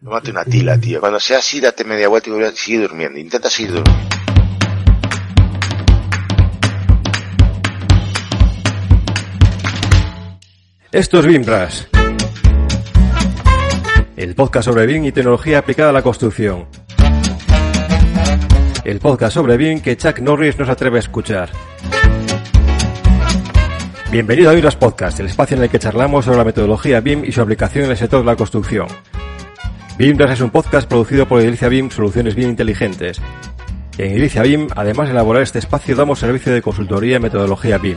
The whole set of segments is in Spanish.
Tómate una tila, tío. Cuando sea así, date media vuelta y sigue durmiendo. Intenta seguir durmiendo. Esto es BIMRAS. El podcast sobre BIM y tecnología aplicada a la construcción. El podcast sobre BIM que Chuck Norris no se atreve a escuchar. Bienvenido a BIMRAS Podcast, el espacio en el que charlamos sobre la metodología BIM y su aplicación en el sector de la construcción. BIMRAS es un podcast producido por Edilicia BIM Soluciones BIM Inteligentes. En Edilicia BIM, además de elaborar este espacio, damos servicio de consultoría en metodología BIM.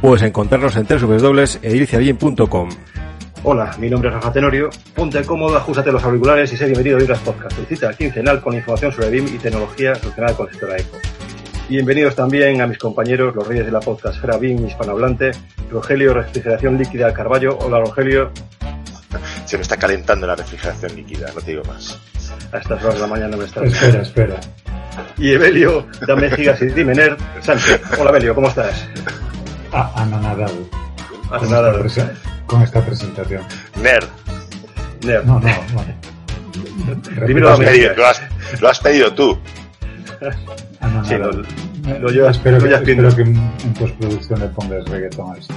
Puedes encontrarnos en www.ediliciabim.com. Hola, mi nombre es Rafa Tenorio. Ponte cómodo, ajustate los auriculares y sé bienvenido a BIMRAS Podcast, el cita quincenal con información sobre BIM y tecnología relacionada con el sector ECO. Bienvenidos también a mis compañeros, los reyes de la podcastfera BIM hispanohablante, Rogelio Refrigeración Líquida Carballo. Hola, Rogelio. Se me está calentando la refrigeración líquida, no te digo más. A estas horas de la mañana me está. Espera, espera. Y Evelio, dame gigas y Dimener. Sánchez. Hola, Evelio, ¿cómo estás? Ah, anonadado. Hace Con esta prese- Con esta presentación. Nerd, Nerd. No, no, vale. Primero lo has, pedido, lo has- lo has pedido tú. Anonadado. Sí, lo- lo llevas- espero lo que, espero que en, en postproducción le pongas reggaetón a esto.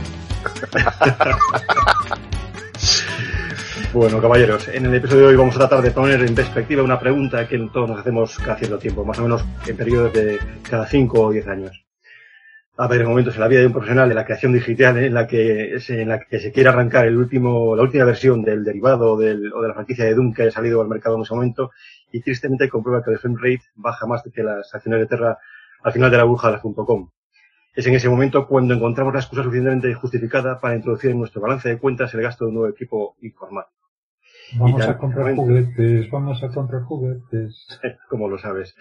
Bueno, caballeros, en el episodio de hoy vamos a tratar de poner en perspectiva una pregunta que todos nos hacemos cada cierto tiempo, más o menos en periodos de cada 5 o 10 años. A ver, momentos en la vida de un profesional de la creación digital en la que se, en la que se quiere arrancar el último, la última versión del derivado del- o de la franquicia de Doom que haya salido al mercado en ese momento y tristemente comprueba que el frame rate baja más que las acciones de Terra al final de la burbuja de las .com. Es en ese momento cuando encontramos la excusa suficientemente justificada para introducir en nuestro balance de cuentas el gasto de un nuevo equipo informático. Vamos a comprar juguetes, vamos a comprar juguetes. como lo sabes.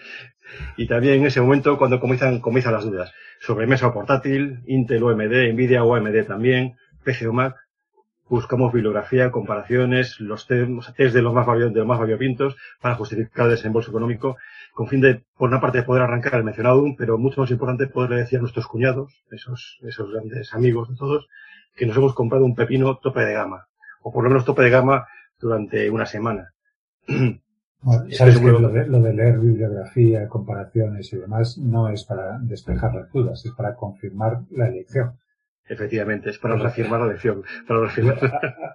Y también en ese momento cuando comienzan, comienzan las dudas. Sobremesa o portátil, Intel o AMD, Nvidia o AMD también, PC o Mac. Buscamos bibliografía, comparaciones, los test, de los más de los más variopintos para justificar el desembolso económico, con fin de, por una parte, poder arrancar el mencionado pero mucho más importante, poderle decir a nuestros cuñados, esos, esos grandes amigos de todos, que nos hemos comprado un pepino tope de gama. O por lo menos tope de gama durante una semana. Bueno, Sabes que lo de, lo de leer bibliografía, comparaciones y demás no es para despejar las dudas, es para confirmar la elección. Efectivamente, es para reafirmar la elección. Para reafirmar.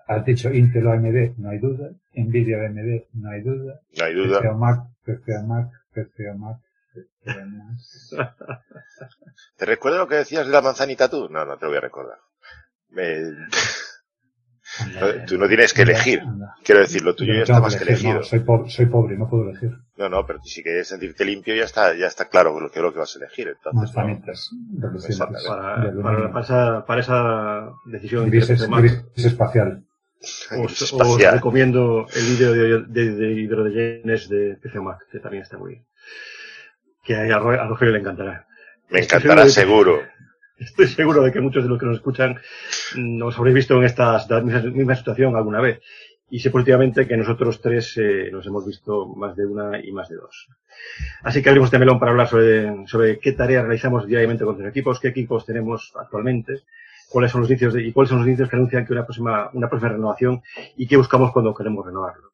Has dicho Intel o AMD, no hay duda. Nvidia o AMD, no hay duda. No hay duda. o Mac, PC o Mac, PC o Mac, PC o Mac. ¿Te recuerdo lo que decías de la manzanita tú? No, no te lo voy a recordar. Me- Tú no tienes que elegir. Quiero decir, lo tuyo Yo ya está más que elegido. no, soy, pobre, soy pobre no puedo elegir. No, no, pero si quieres sentirte limpio ya está, ya está claro lo que, lo que vas a elegir. Entonces, no. Para, esa, para esa decisión Gris, es- gris espacial. os, os espacial. recomiendo el vídeo de, de, de hidrogenes de PC Mac, que también está muy bien. Que a, a Rogelio le encantará. Me encantará seguro de que- seguro. Estoy seguro de que muchos de los que nos escuchan nos habréis visto en esta misma, situación alguna vez. Y sé últimamente que nosotros tres eh, nos hemos visto más de una y más de dos. Así que abrimos este melón para hablar sobre, sobre qué tareas realizamos diariamente con nuestros equipos, qué equipos tenemos actualmente, cuáles son los inicios de- y cuáles son los inicios que anuncian que una próxima, una próxima renovación y qué buscamos cuando queremos renovarlo.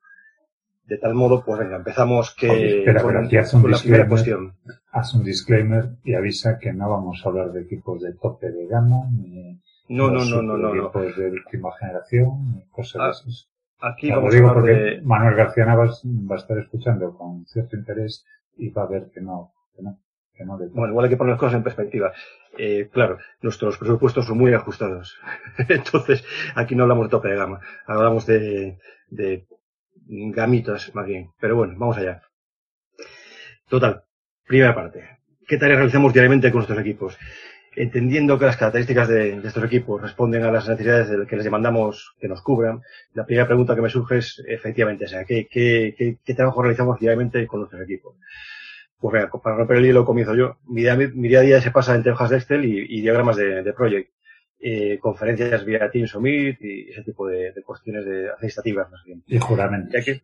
De tal modo, pues venga, empezamos que, Oye, espera, con, pero aquí haz un con la primera disclaimer. cuestión. Haz un disclaimer y avisa que no vamos a hablar de equipos de tope de gama, ni No, no, los no, no, no, no. equipos de última generación, ni cosas Ah, de esas. Aquí lo vamos a digo porque de, Manuel García Navas va a estar escuchando con cierto interés y va a ver que no, que no, que no le. Bueno, igual hay que poner las cosas en perspectiva. Eh, claro, nuestros presupuestos son muy ajustados. Entonces, aquí no hablamos de tope de gama. Hablamos de, de gamitas, más bien. Pero bueno, vamos allá. Total. Primera parte. ¿Qué tareas realizamos diariamente con nuestros equipos? Entendiendo que las características de, de estos equipos responden a las necesidades del que les demandamos que nos cubran, la primera pregunta que me surge es efectivamente esa. ¿Qué, qué, trabajo realizamos diariamente con nuestros equipos? Pues venga, para romper el hielo comienzo yo. Mi día, a día se pasa entre hojas de Excel y, y diagramas de, de Project, eh, conferencias vía Teams o Meet y ese tipo de, de cuestiones de administrativas más bien. Y juramentos. Ya que,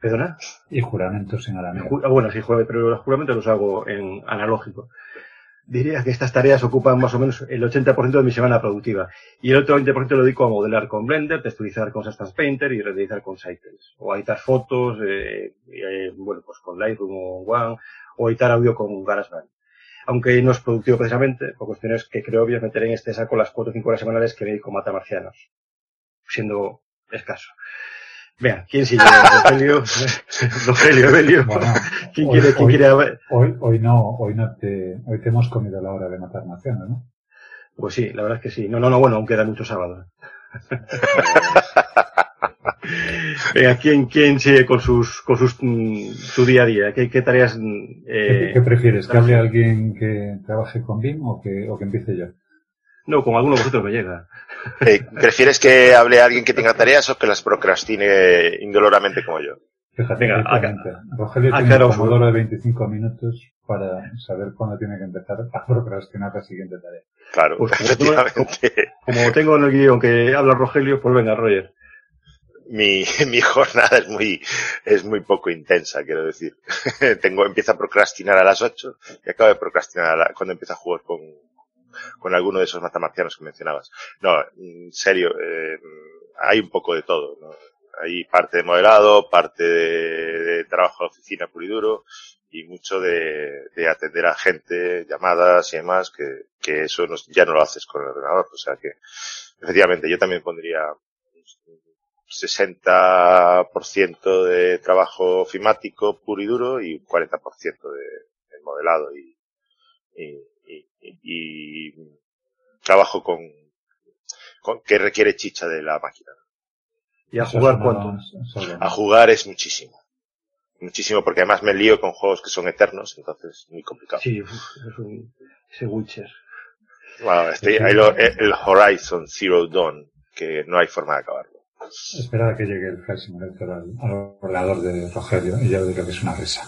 ¿Perdona? Y juramentos en arameo. Ah, bueno, sí, pero los juramentos los hago en analógico. diría que estas tareas ocupan más o menos el 80% de mi semana productiva. Y el otro 20% lo dedico a modelar con Blender, texturizar con Substance Painter y renderizar con Cycles. O a editar fotos, eh, eh, bueno, pues con Lightroom o One, o editar audio con GarageBand. Aunque no es productivo precisamente, por cuestiones que creo obvias meter en este saco las 4 o 5 horas semanales que dedico a Mata Marcianos. Siendo escaso. Vea, ¿quién sigue? Rogelio, Rogelio, Evelio. Bueno, ¿Quién hoy- quiere, quién hoy- quiere hablar? Hoy, hoy no, hoy no te, hoy te hemos comido la hora de matar naciones, ¿no? Pues sí, la verdad es que sí. No, no, no, bueno, aún queda mucho sábado. Venga, ¿quién, quién sigue con sus, con sus, mm, su día a día? ¿Qué, qué tareas, mm, ¿Qué, eh, qué prefieres? ¿Que hable alguien que trabaje con BIM o que, o que empiece yo? no, con alguno de vosotros me llega. Eh, ¿Prefieres que hable alguien que tenga tareas o que las procrastine indoloramente como yo? Fíjate, Venga, directamente. Rogelio acá- tiene aclaraos como un- de 25 minutos para saber cuándo tiene que empezar a procrastinar la siguiente tarea. Claro, Pues, como efectivamente. Como tengo en el guion que habla Rogelio, pues venga, Roger. Mi, mi jornada es muy, es muy poco intensa, quiero decir. Tengo, empiezo a procrastinar a las 8 y acabo de procrastinar a la- cuando empiezo a jugar con, con alguno de esos matamarcianos que mencionabas. No, en serio, eh, hay un poco de todo, ¿no? Hay parte de modelado, parte de, trabajo de oficina puro y duro, y mucho de, de atender a gente, llamadas y demás, que, que eso no- ya no lo haces con el ordenador. O sea que, efectivamente, yo también pondría 60% de trabajo ofimático puro y duro y un 40% de, de modelado y, y, y- trabajo con, con- que requiere chicha de la máquina. ¿Y a jugar cuánto? A jugar es muchísimo. Muchísimo, porque además me lío con juegos que son eternos, entonces muy complicado. Sí, es un, ese Witcher. Bueno, estoy- hay lo- el Horizon Zero Dawn, que no hay forma de acabarlo. Esperar a que llegue el Flight Simulator al, ordenador de Rogelio y ya diré que es una risa.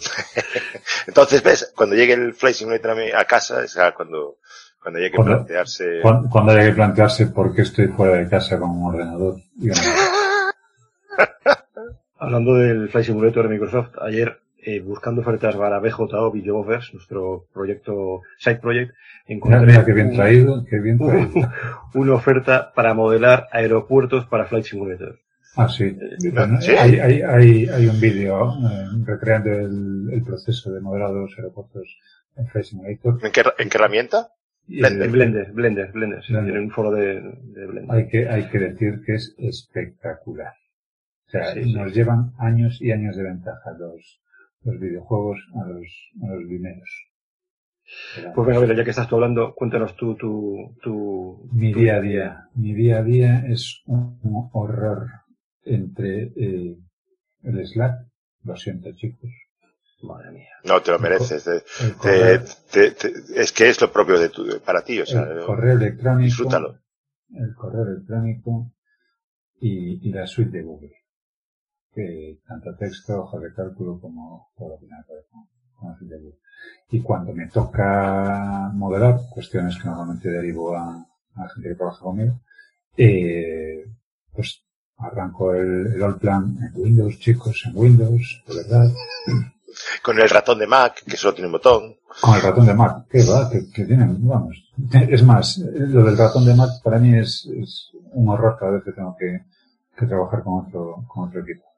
Entonces, ves, cuando llegue el Flight Simulator a, mi- a casa, es cuando, cuando llegue que Cuando- plantearse... Cuando, cuando haya que plantearse por qué estoy fuera de casa con un ordenador y una Hablando del Flight Simulator de Microsoft, ayer, eh, buscando ofertas para BJO Videoverse, nuestro proyecto, side project, Mira, encontré mira qué bien traído, qué bien traído. una oferta para modelar aeropuertos para Flight Simulator. Ah, sí. Bueno, ¿Sí? Hay, hay, hay, hay un vídeo eh, recreando el, el proceso de modelado de los aeropuertos en Flight Simulator. ¿En qué, en qué herramienta? Blender. eh, En Blender, Blender, Blender, sí, Blender. un foro de, de Blender. hay que, hay que decir que es espectacular. O sea, Sí, sí. nos llevan años y años de ventaja los, los videojuegos a los, a los dineros. Pues venga, ya que estás tú hablando, cuéntanos tú tu, tu, mi tu día a día, mi día a día es un horror entre eh, el Slack, lo siento chicos, Madre mía. No, te lo mereces. te- el te- te- te- es que es lo propio de tu, para ti, o sea, el correo electrónico, disfrútalo. el correo electrónico y, y la suite de Google. Que tanto texto, hoja de cálculo como todo lo que que ver con. Y cuando me toca modelar, cuestiones que normalmente derivo a, a la gente que trabaja conmigo, eh, pues arranco el, el all plan en Windows, chicos, en Windows, de verdad, Con el ratón de Mac, que solo tiene un botón. Con el ratón de Mac, ¿qué va? Que, que tienen, vamos. Es más, lo del ratón de Mac para mí es, es un horror cada vez que tengo que, que trabajar con otro, con otro equipo.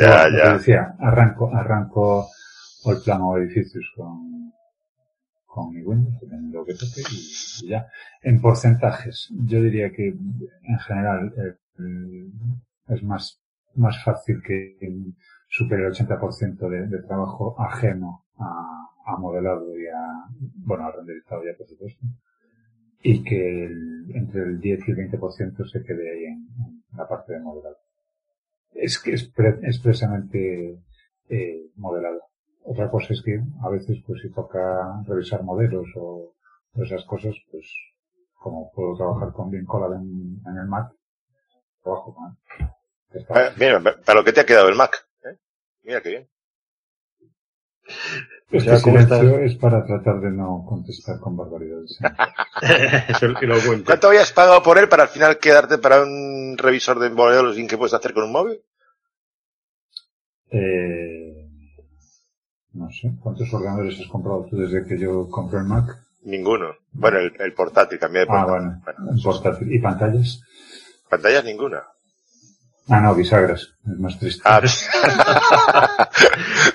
Ya, bueno, ya. decía, arranco, arranco el plano de edificios con, con mi Windows, lo que toque, y, y ya. En porcentajes, yo diría que en general eh, eh, es más, más fácil que supere el 80% de, de trabajo ajeno a, a modelado y a, bueno, a renderizado ya, por supuesto. Y que el- entre el 10 y el 20% se quede ahí en, en la parte de modelado. Es que es pre- expresamente eh, modelado. Otra cosa es que a veces, pues si toca revisar modelos o, esas cosas, pues como puedo trabajar con bien Colab en, el Mac, trabajo con él. Eh, Mira, para lo que te ha quedado el Mac. ¿eh? Mira qué bien. Este ya, ¿cómo silencio estás? es para tratar de no contestar con barbaridades. Eso es lo que lo cuento. ¿Cuánto habías pagado por él para al final quedarte para un revisor de modelos sin que puedes hacer con un móvil? Eh, No sé. ¿Cuántos ordenadores has comprado tú desde que yo compré el Mac? Ninguno. Bueno, el, el portátil, cambié de Ah, portátil. bueno. El portátil. ¿Y pantallas? Pantallas ninguna. Ah, no, bisagras. Es más triste. Ah,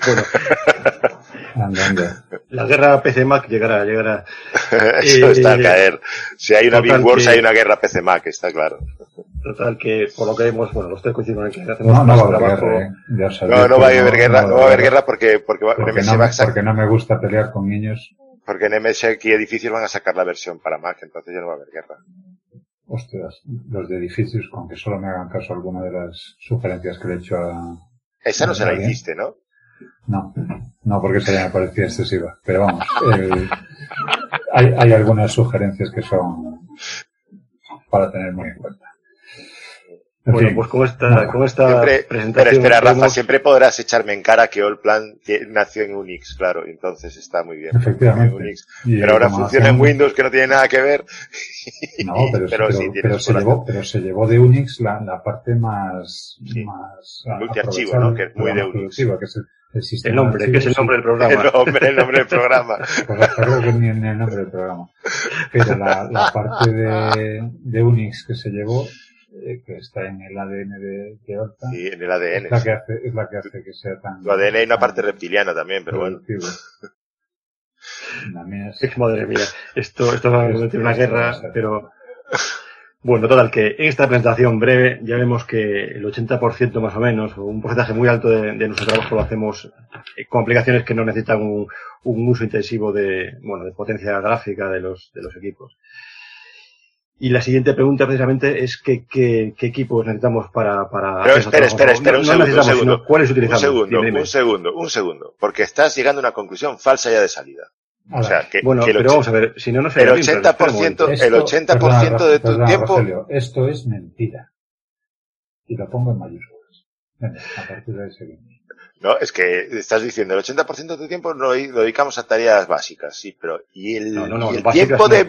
Bueno, Anda, anda. la guerra PC-Mac llegará, llegará. eso Eh, está a caer. Si hay una Big Wars, que- hay una guerra PC Mac, está claro. Total que, por lo que vemos, bueno, los tres coinciden en que hacemos No, no más va a haber trabajo. guerra, ¿eh? No, no va a haber guerra, no va a haber guerra. porque, porque, va- Porque NMS no, va a sac- porque no me gusta pelear con niños. porque en MSX y edificios van a sacar la versión para Mac, entonces ya no va a haber guerra. Ostras, los de edificios, con que solo me hagan caso alguna de las sugerencias que le he hecho a... Esa no se la hiciste, ¿no? No, no porque esa ya me parecía excesiva. Pero vamos, hay, hay algunas sugerencias que son para tener muy en cuenta. En Bueno, fin, pues con esta, Bueno, con esta Siempre, presentación. pero espera, Rafa, siempre podrás echarme en cara que Allplan nació en Unix, claro, y entonces está muy bien. Efectivamente. En Unix. Y Pero ahora funciona en Windows, que no tiene nada que ver. No, pero, pero pero, sí, pero se llevó, pero se llevó de Unix la, la parte más, Sí. más Multiarchivo, ¿no? Que es muy de Unix. que es el, el sistema El nombre, que es el nombre del programa. El nombre, el nombre del programa. Pues hasta que ni en el nombre del programa. Pero la, la parte de, de Unix que se llevó, eh, que está en el ADN de, de Horta, Sí, en el ADN. es, la sí. que hace, es la que hace que sea tan... Tu ADN hay una parte reptiliana también, pero bueno. productivo. La mía es... Madre mía, esto, esto va a en una guerra, ser. pero bueno, total, que en esta presentación breve ya vemos que el 80% más o menos, o un porcentaje muy alto de, de nuestro trabajo lo hacemos eh, con aplicaciones que no necesitan un, un uso intensivo de, bueno, de potencia gráfica de los, de los equipos. Y la siguiente pregunta precisamente es qué, qué, qué equipos necesitamos para, para Pero espera, espera, espera, No- un no segundo, un necesitamos, segundo. ¿Cuáles Un utilizamos? segundo, Dime, dime. un segundo, un segundo. Porque estás llegando a una conclusión falsa ya de salida. O sea, que, Bueno, que el pero vamos a ver, si no, no el espera un 80%, momento. el Esto- 80% perdona, de tu perdona, tiempo, Rogelio, esto es mentira. Y lo pongo en mayúsculas. Venga, a partir de seguimos. no, es que estás diciendo el 80% de tu tiempo lo, lo dedicamos a tareas básicas, sí, pero y el, No, no, no, y el tiempo no. de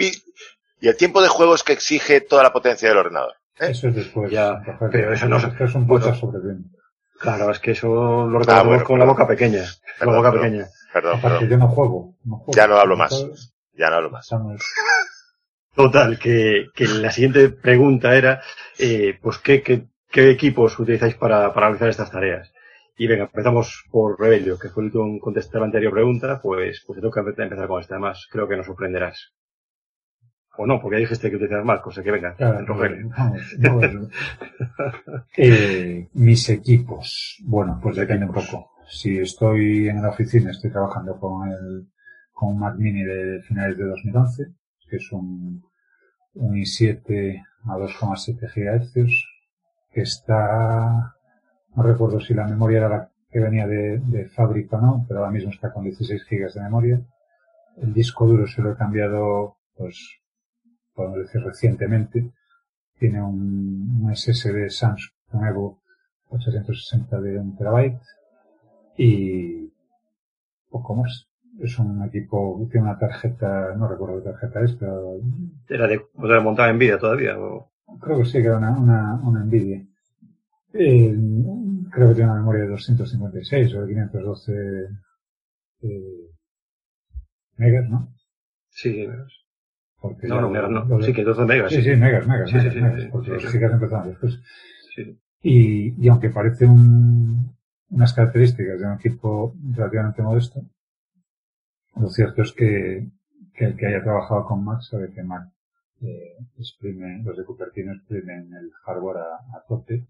y el tiempo de juegos que exige toda la potencia del ordenador. ¿eh? Eso es después. Ya, pero eso no- es un bueno. sobre. Claro, es que eso lo Ah, bueno, con la boca pequeña. Con Perdón, la boca perdón. pequeña. Perdón, Aparte, perdón, yo no juego. No juego. Ya no hablo más. Ya no hablo más. Total, que, que la siguiente pregunta era, eh, pues, ¿qué, qué, qué equipos utilizáis para, para realizar estas tareas? Y venga, empezamos por Rebelio, que fue el último en contestar la anterior pregunta, pues, pues te toca empezar con esta. Además, creo que nos sorprenderás. O no, porque ya dijiste que utilizas más, cosa que venga, Claro, Rogelio. vamos, vamos. Eh, mis equipos. Bueno, pues depende un poco. Si estoy en la oficina, estoy trabajando con el, con un Mac Mini de finales de 2011, que es un, un i7 a 2,7 GHz, que está, no recuerdo si la memoria era la que venía de, de fábrica o no, pero ahora mismo está con 16 GB de memoria. El disco duro se lo he cambiado, pues, podemos decir recientemente. Tiene un, un SSD Samsung Evo 860 de 1 terabyte y poco más. Es un equipo, tiene una tarjeta, no recuerdo qué tarjeta es, pero ¿Era de, o sea, montada en vida todavía? O... creo que sí, que era una, una, una Nvidia. Eh, creo que tiene una memoria de 256 o de 512 eh, megas, ¿no? Sí, Porque no, no, no. lo- Sí, que 12 megas. Sí, sí, megas, megas, Sí, sí, megas, sí, megas, sí, porque sí, los sí. gigas empezaron después. Sí. Y, y aunque parece un, unas características de un equipo relativamente modesto, lo cierto es que, que el que haya trabajado con Mac sabe que Mac eh, exprime, los de Cupertino exprimen el hardware a, a tope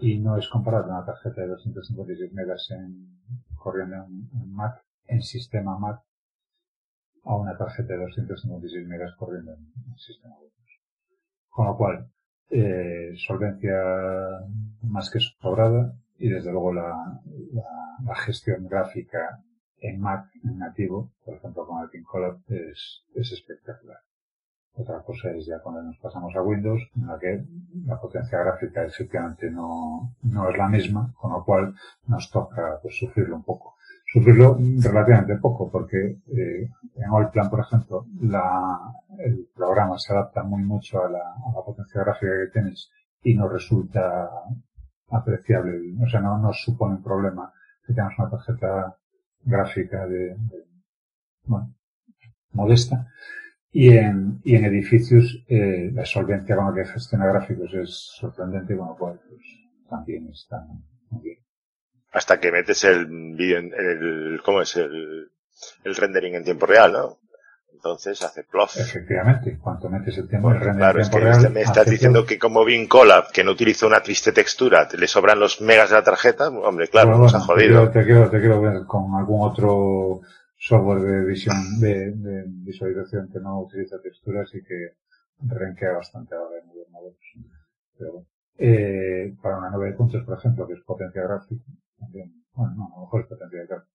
y no es comparable una tarjeta de 256 megas en, corriendo en, en Mac, en sistema Mac, a una tarjeta de 256 megas corriendo en, en sistema Windows. Con lo cual, eh, solvencia más que sobrada y desde luego la, la, la gestión gráfica en Mac en nativo, por ejemplo con el Colab, es, es espectacular. Otra cosa es ya cuando nos pasamos a Windows, en la que la potencia gráfica efectivamente no, no es la misma, con lo cual nos toca pues, sufrirlo un poco. Sufrirlo relativamente poco, porque eh, en Allplan, por ejemplo, la, el programa se adapta muy mucho a la, a la potencia gráfica que tienes y nos resulta apreciable, o sea, no nos supone un problema que tengamos una tarjeta gráfica de, bueno, modesta. Y en, y en edificios, eh, la solvencia con la que gestiona gráficos es sorprendente, con lo cual, pues, también está muy bien. Hasta que metes el vídeo en el, ¿cómo es? El, el rendering en tiempo real, ¿no? Entonces hace plof. Efectivamente, cuanto metes el tiempo el render claro, en es tiempo que real, me estás diciendo plof. que como Vincolab, que no utiliza una triste textura, te le sobran los megas de la tarjeta, hombre, claro, Bueno, nos ha jodido. Te quiero, te quiero, te quiero ver con algún otro software de visión, de, de visualización que no utiliza texturas y que renquea bastante ahora en los modelos. Pero, bueno. eh, para una 9 de puntos, por ejemplo, que es potencia gráfica, también, bueno, no, a lo mejor es potencia gráfica.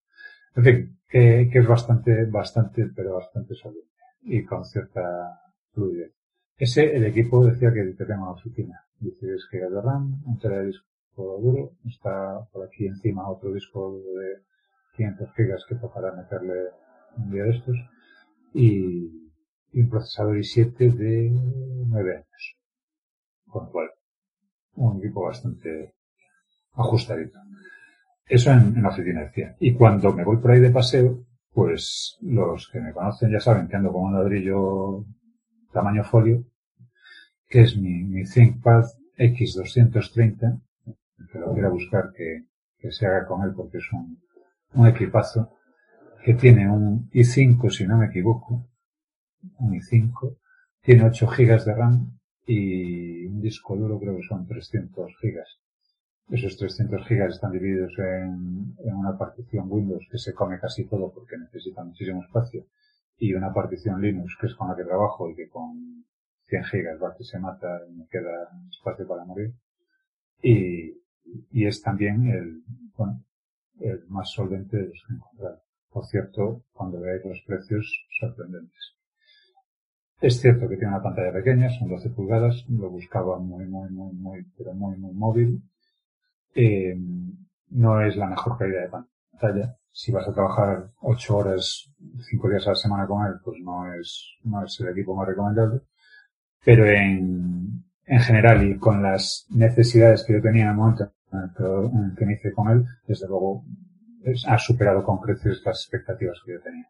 En fin, que, que es bastante, bastante, pero bastante sólido y con cierta fluidez. Ese, el equipo decía que, que en la oficina. 16 GB de RAM, un tera de disco duro, está por aquí encima otro disco de 500 GB que tocará meterle un día de estos y, y un procesador i7 de 9 años. Con lo cual, un equipo bastante ajustadito. Eso en, la oficina. Y cuando me voy por ahí de paseo, pues los que me conocen ya saben que ando con un ladrillo tamaño folio, que es mi, mi ThinkPad X230, el que lo quiera buscar que, que se haga con él porque es un, un equipazo, que tiene un i5 si no me equivoco, un i5, tiene 8 GB de RAM y un disco duro creo que son 300 GB. Esos 300 GB están divididos en, una partición Windows que se come casi todo porque necesita muchísimo espacio y una partición Linux que es con la que trabajo y que con 100 GB va que se mata y me queda espacio para morir. Y, es también el, bueno, el más solvente de los que he encontrado. Por cierto, cuando veáis los precios, sorprendentes. Es cierto que tiene una pantalla pequeña, son 12 pulgadas, lo buscaba muy, muy, muy, muy, pero muy, muy móvil. Eh, no es la mejor calidad de pantalla. Si vas a trabajar 8 horas, 5 días a la semana con él, pues no es, no es el equipo más recomendable. Pero en, en general y con las necesidades que yo tenía en el momento en que, en me hice con él, desde luego ha superado con creces las expectativas que yo tenía.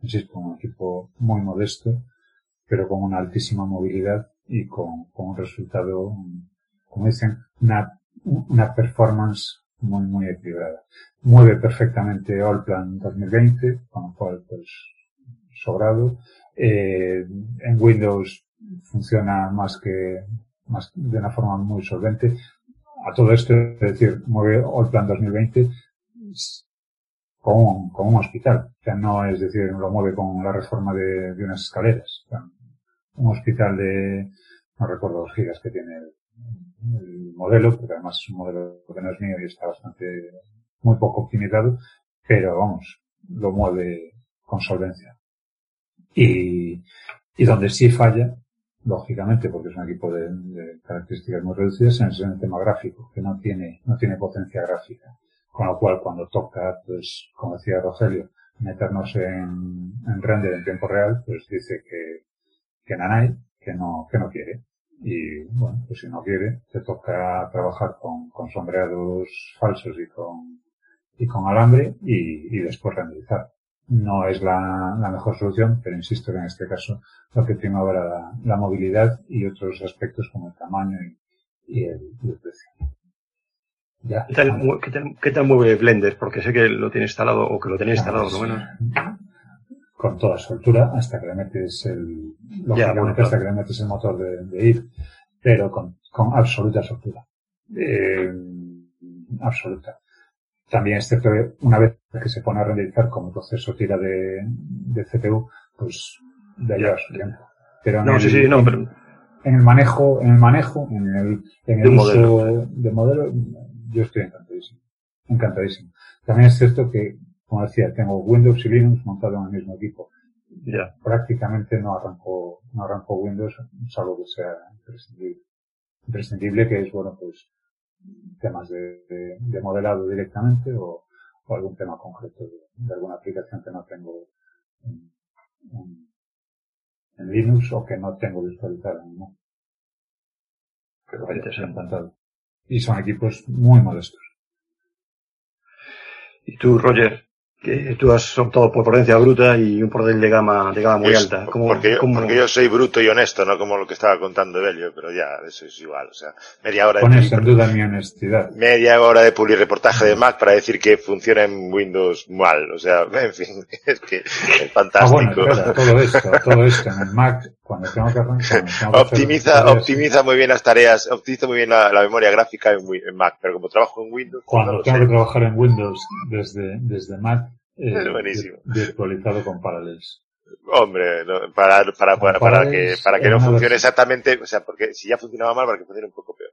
Insisto, un equipo muy modesto, pero con una altísima movilidad y con, con un resultado, como dicen, una, una performance muy, muy equilibrada. Mueve perfectamente Allplan 2020, con lo cual, pues, sobrado. Eh, en Windows funciona más que, más, de una forma muy solvente. A todo esto, es decir, mueve Allplan 2020 con un, con un hospital. O no es decir, lo mueve con la reforma de, unas escaleras. Un hospital de, no recuerdo los gigas que tiene el, el modelo, porque además es un modelo que no es mío y está bastante, muy poco optimizado, pero vamos, lo mueve con solvencia. Y, y donde sí falla, lógicamente, porque es un equipo de, características muy reducidas, es en el tema gráfico, que no tiene, no tiene potencia gráfica. Con lo cual, cuando toca, pues, como decía Rogelio, meternos en, en render en tiempo real, pues dice que, que nanay, que no, que no quiere. Y bueno, pues si no quiere, te toca trabajar con, con sombreados falsos y con, y con alambre y, y después renderizar. No es la, la mejor solución, pero insisto que en este caso lo que prima ahora la, la movilidad y otros aspectos como el tamaño y, y el, y el precio. Ya. ¿Qué tal, qué, tal, qué tal mueve Blender? Porque sé que lo tiene instalado o que lo tenía instalado, por lo menos. Con toda soltura hasta que le metes el, lógicamente bueno, claro. hasta que le metes el motor de, de ir, pero con, con absoluta soltura. Eh, absoluta. También es cierto que una vez que se pone a renderizar como proceso tira de, de CPU, pues ya lleva su tiempo. Pero No, el- sí, sí, no, pero en el manejo, en el manejo, en el, en De el uso modelo. de modelo, yo estoy encantadísimo. Encantadísimo. También es cierto que, como decía, tengo Windows y Linux montado en el mismo equipo. ya. Prácticamente no arranco, no arranco Windows, salvo que sea imprescindible. Imprescindible que es, bueno, pues, temas de, de- de modelado directamente o, o algún tema concreto de, de alguna aplicación que no tengo en, en- en Linux o que no tengo visualizada en Mac. Pero vaya, encantado. Y son equipos muy modestos. Y tú, Roger, que tú has optado por prudencia bruta y un portátil de gama, de gama muy Es- alta. ¿Cómo- porque, yo, cómo- porque yo soy bruto y honesto, no como lo que estaba contando Belio, pero ya, eso es igual. O sea, media hora de Pones en pulir, duda mi honestidad. media hora de pulir reportaje de Mac para decir que funciona en Windows mal. O sea, en fin, es que es Ah, bueno, fantástico. espera, todo esto, todo esto en el Mac, cuando tengo que arrancar, tengo que optimiza, optimiza muy bien las tareas, optimiza muy bien la, la memoria gráfica en, en Mac, pero como trabajo en Windows, Cuando no tengo sé. que trabajar en Windows desde, desde Mac, eh, Es buenísimo. virtualizado con Parallels. Hombre, no, para, para, para, para que, para que no funcione exactamente, o sea, porque si ya funcionaba mal, para que funcione un poco peor.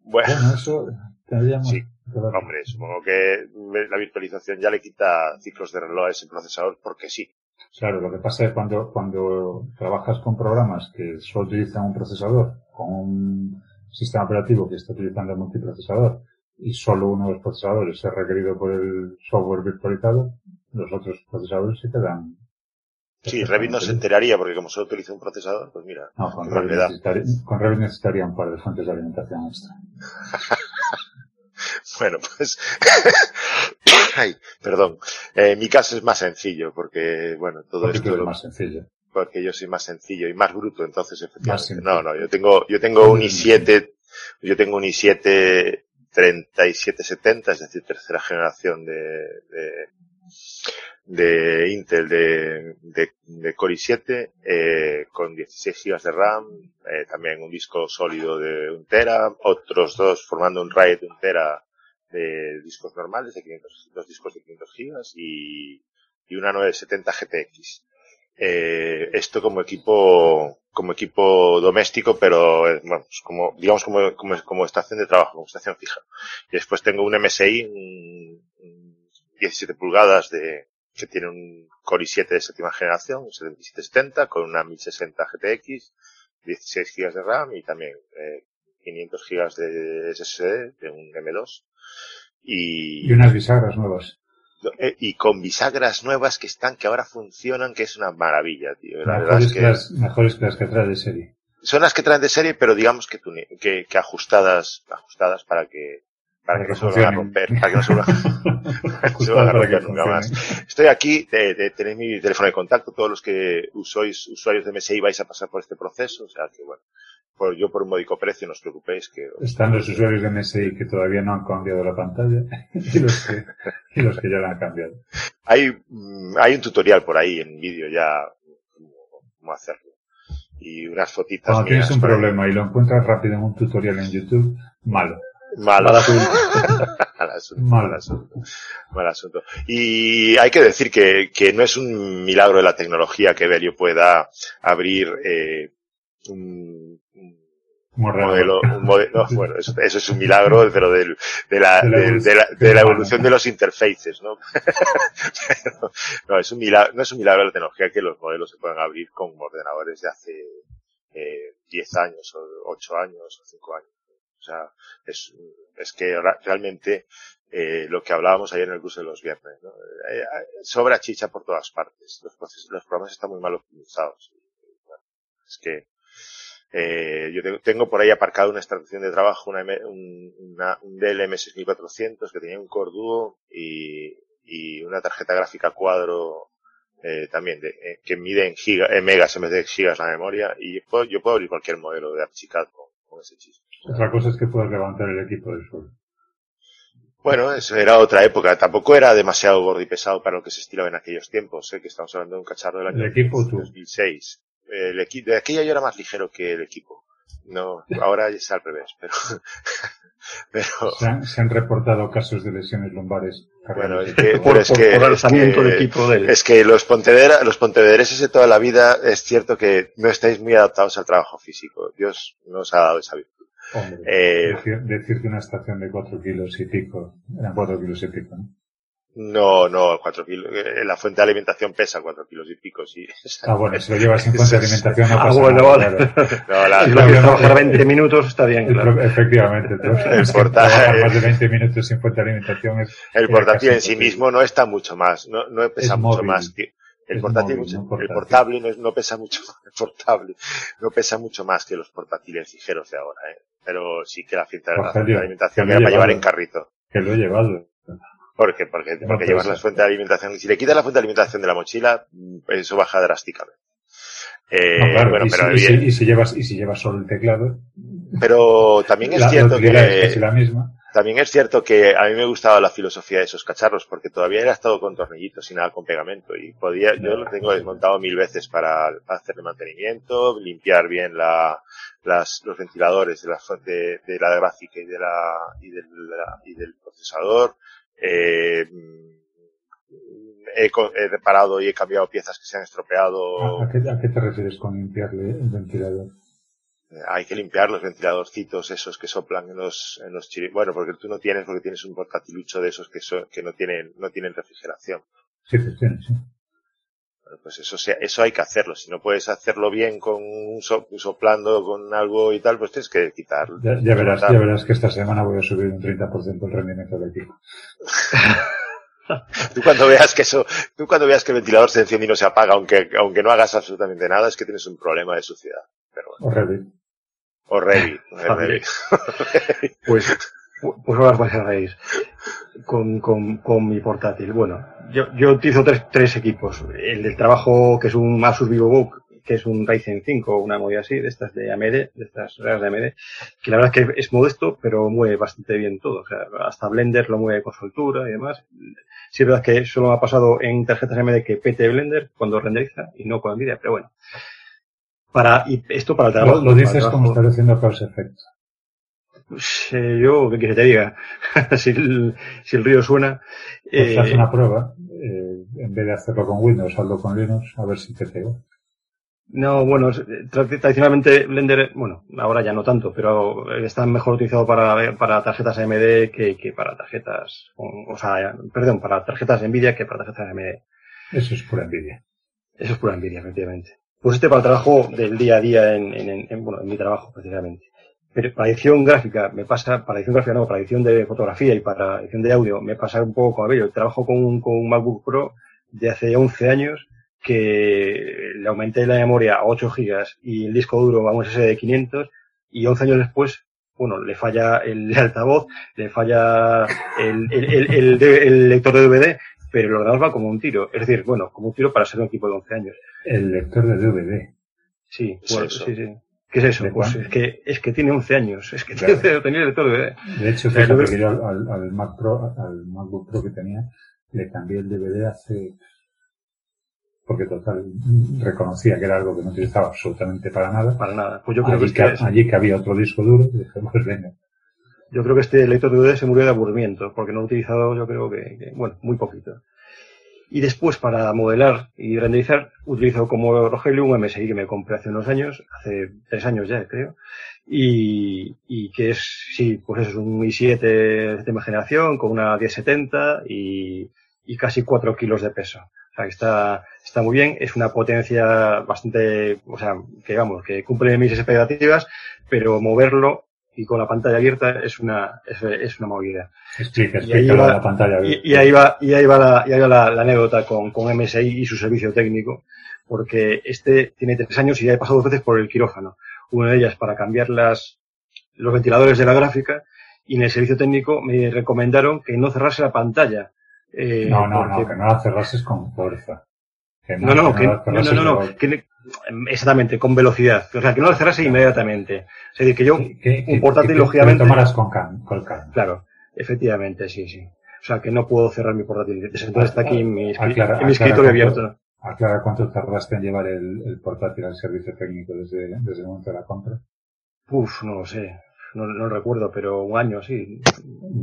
Bueno, Bueno, eso tendríamos Sí, hombre, supongo que la virtualización ya le quita ciclos de reloj a ese procesador porque sí. Claro, lo que pasa es cuando, cuando trabajas con programas que solo utilizan un procesador, con un sistema operativo que está utilizando multiprocesador, y solo uno de los procesadores es requerido por el software virtualizado, los otros procesadores se quedan. Sí, Revit no se enteraría porque como solo utiliza un procesador, pues mira, No, con Revit, necesitaría, con Revit necesitaría un par de fuentes de alimentación extra. Bueno, pues, ay, perdón. Eh, mi caso es más sencillo porque, bueno, todo Porque esto es más sencillo. porque yo soy más sencillo y más bruto, entonces efectivamente. No, no, yo tengo, yo tengo un Sí, i7, yo tengo un i7 3770, es decir, tercera generación de, de, de Intel de, de, de Core i7, eh, con 16 GB de RAM, eh, también un disco sólido de 1 tera, otros dos formando un RAID de 1 tera de discos normales, de 500, dos discos de 500 GB y, y una 970 GTX eh, esto como equipo como equipo doméstico pero eh, bueno pues como digamos como, como, como estación de trabajo como estación fija. Y después tengo un MSI un 17 pulgadas de que tiene un Core i7 de séptima generación un 7770 con una 1060 GTX 16 GB de RAM y también eh, 500 GB de SSD de un M2 y, Y unas bisagras nuevas. eh, y con bisagras nuevas que están, que ahora funcionan, que es una maravilla, tío. La verdad Mejores, es que las, mejores que las que trae de serie. son las que traen de serie, pero digamos que, tune- que, que ajustadas, ajustadas para que, para, que, no se a romper, para que no se vuelvan a romper nunca más. Estoy aquí, de, de- tenéis mi teléfono de contacto, todos los que sois usuarios de MSI vais a pasar por este proceso, o sea que bueno, por, yo por un módico precio no os preocupéis que Están los usuarios de MSI que todavía no han cambiado la pantalla y los que, y los que ya la han cambiado. hay, mm, hay un tutorial por ahí en vídeo ya cómo, hacerlo. Y unas fotitas Cuando tienes un problema y lo encuentras rápido en un tutorial en YouTube, malo. Malo. Mal asunto. Mal asunto, Mal. mal asunto. Mal asunto. Y hay que decir que, que no es un milagro de la tecnología que Belio pueda abrir eh, un, un modelo, un modelo, no, bueno, eso, eso es un milagro, pero del- de, la, De la de- de la, evolución de la humana. evolución de los interfaces, ¿no? Pero, no, es un milagro, no es un milagro de la tecnología que los modelos se puedan abrir con ordenadores de hace eh, 10 años, o 8 años, o 5 años. O sea, es, es que realmente eh, lo que hablábamos ayer en el curso de los viernes, ¿no? Eh, eh, sobra chicha por todas partes. Los, procesos, los programas están muy mal optimizados. Bueno, es que eh, yo tengo, tengo por ahí aparcado una extracción de trabajo, una, un, una- un DLM 6400 que tenía un Core Duo y, y una tarjeta gráfica cuadro eh, también de, eh, que mide en, giga, en megas en vez de gigas la memoria y puedo- yo puedo abrir cualquier modelo de Archicad con, con ese chip. Otra cosa es que puedas levantar el equipo del suelo. Bueno, eso era otra época. Tampoco era demasiado gordo y pesado para lo que se estilaba en aquellos tiempos. ¿eh? Que estamos hablando de un cacharro del año ¿El equipo o tú? 2006. El equi de aquella yo era más ligero que el equipo. No, ahora es al revés, pero, pero, Se han, se han reportado casos de lesiones lumbares. bueno, es que, Por, es por- que, por es que- de equipo de él. es que los Pontevedra, los pontevedreses de toda la vida es cierto que no estáis muy adaptados al trabajo físico. Dios no os ha dado esa virtud. Hombre, Eh, decir, decir que una estación de 4 kilos y pico, eran 4 kilos y pico, ¿no? No, no, cuatro kilos. eh, La fuente de alimentación pesa cuatro kilos y pico, sí. Ah, bueno, si lo llevas en fuente de alimentación no Ah, pasa bueno, nada, vale. claro. No, la, Si lo quieres trabajar 20 minutos, está bien, El claro. efectivamente, entonces, El trabajar más de 20 minutos sin fuente de alimentación es... el portátil en sí mismo no está mucho más, no, no pesa Es mucho móvil. más que el Es portátil, móvil, mucho- no el portátil. portable no, es- no pesa mucho más, el portable no pesa mucho más que los portátiles ligeros de ahora, ¿eh? pero sí que la la Sergio, alimentación era para llevar en carrito. Que lo he llevado. Porque, porque, No porque llevas ser. la fuente de alimentación. Si le quitas la fuente de alimentación de la mochila, mm, eso baja drásticamente. Eh, No, claro, bueno, y, pero, si, y, si, bien, y si llevas, y si llevas solo el teclado, pero también es la, la cierto es que, la misma. también es cierto que a mí me gustaba la filosofía de esos cacharros, porque todavía era todo con tornillitos y nada con pegamento. Y podía, yo lo tengo desmontado mil veces para hacerle mantenimiento, limpiar bien la, las, los ventiladores de la, de, de la gráfica y de la, y del, la- y del procesador. Eh, he, he reparado y he cambiado piezas que se han estropeado. ¿A, qué, a qué te refieres con limpiarle el ventilador? Eh, Hay que limpiar los ventiladorcitos esos que soplan en los, en los. Bueno, porque tú no tienes, porque tienes un portatilucho de esos que, son, que no tienen, no tienen refrigeración. Sí, te tienes, sí. Pues eso, sea, eso hay que hacerlo. Si no puedes hacerlo bien con un so- soplando con algo y tal, pues tienes que quitarlo. Ya, ya verás, ya verás que esta semana voy a subir un 30% el rendimiento del equipo. Tú cuando veas que eso, tú cuando veas que el ventilador se enciende y no se apaga, aunque, aunque no hagas absolutamente nada, es que tienes un problema de suciedad. Pero bueno, O o Revit, o Joder. Revit. Pues, pues ahora os vais a reír con, con, con mi portátil. Bueno, yo, yo utilizo tres, tres equipos. El del trabajo, que es un Asus VivoBook, que es un Ryzen 5, una movida así, de estas de AMD, de estas reales de AMD, que la verdad es que es modesto, pero mueve bastante bien todo. O sea, hasta Blender lo mueve con soltura y demás. Sí, es verdad que solo me ha pasado en tarjetas AMD que pete Blender cuando renderiza y no con Nvidia, pero bueno. Para, y esto para el trabajo. Lo, lo dices como estás haciendo Pause Effect. Yo, ¿qué quieres que te diga? si, el, si el río suena. Pues eh, haz una prueba. eh, en vez de hacerlo con Windows, hazlo con Linux, a ver si te pega. no, bueno, eh, tra- tradicionalmente Blender, bueno, ahora ya no tanto, pero está mejor utilizado para, para tarjetas AMD que, que para tarjetas, o, o sea, perdón, para tarjetas Nvidia que para tarjetas AMD. Eso es pura envidia. Eso es pura envidia, efectivamente. Pues este para el trabajo del día a día en, en, en- en- bueno, en mi trabajo, precisamente. Pero para edición gráfica, me pasa, para edición gráfica no, para edición de fotografía y para edición de audio, me pasa un poco con aquello. Trabajo con un, con un MacBook Pro de hace 11 años que le aumenté la memoria a 8 gigas y el disco duro a un SSD de 500 y 11 años después, bueno, le falla el altavoz, le falla el, el, el, el- el lector de DVD, pero el ordenador va como un tiro. Es decir, bueno, como un tiro para ser un equipo de 11 años. El lector de DVD. Sí, sí, sí. ¿Qué es eso? ¿De Pues es que, es que tiene 11 años. Es que Claro. tiene, tenía el lector de DVD. De hecho, fíjate que yo al, al, al Mac Pro, al MacBook Pro que tenía, le cambié el DVD hace, porque total, reconocía que era algo que no utilizaba absolutamente para nada. Para nada. Pues yo creo que, Allí este, que, allí que había otro disco duro, dije, pues venga. yo creo que este lector de DVD se murió de aburrimiento, porque no he utilizado, yo creo que, que, bueno, muy poquito. Y después, para modelar y renderizar, utilizo como Rogelio un MSI que me compré hace unos años, hace tres años ya, creo. Y, y que es, sí, pues es un i7 de última generación con una 1070 y, y casi 4 kilos de peso. O sea, que está, está muy bien. Es una potencia bastante, o sea, que vamos, que cumple mis expectativas, pero moverlo y con la pantalla abierta es una, es, es una movida. Explica, Y ahí explica va- la pantalla. Y, y ahí va, y ahí va la, y ahí va la, la anécdota con, con MSI y su servicio técnico, porque este tiene tres años y ya he pasado dos veces por el quirófano. Una de ellas para cambiar las, los ventiladores de la gráfica y en el servicio técnico me recomendaron que no cerrase la pantalla. Eh, No, no, porque- no, que no la cerrases con fuerza. No, no, que, no, no, no, no, que exactamente, con velocidad. O sea, que no la cerrase inmediatamente. Es decir, que yo, que- que- un portátil, lógicamente- lo tomaras con calma. Claro, efectivamente, sí, sí. O sea, que no puedo cerrar mi portátil. Desde entonces está aquí en mi, Aclara- en mi aclara escritorio cuánto- abierto. Aclara cuánto tardaste en llevar el, el portátil al servicio técnico desde, desde el momento de la compra. Uf, no lo sé. No, no recuerdo, pero un año, sí.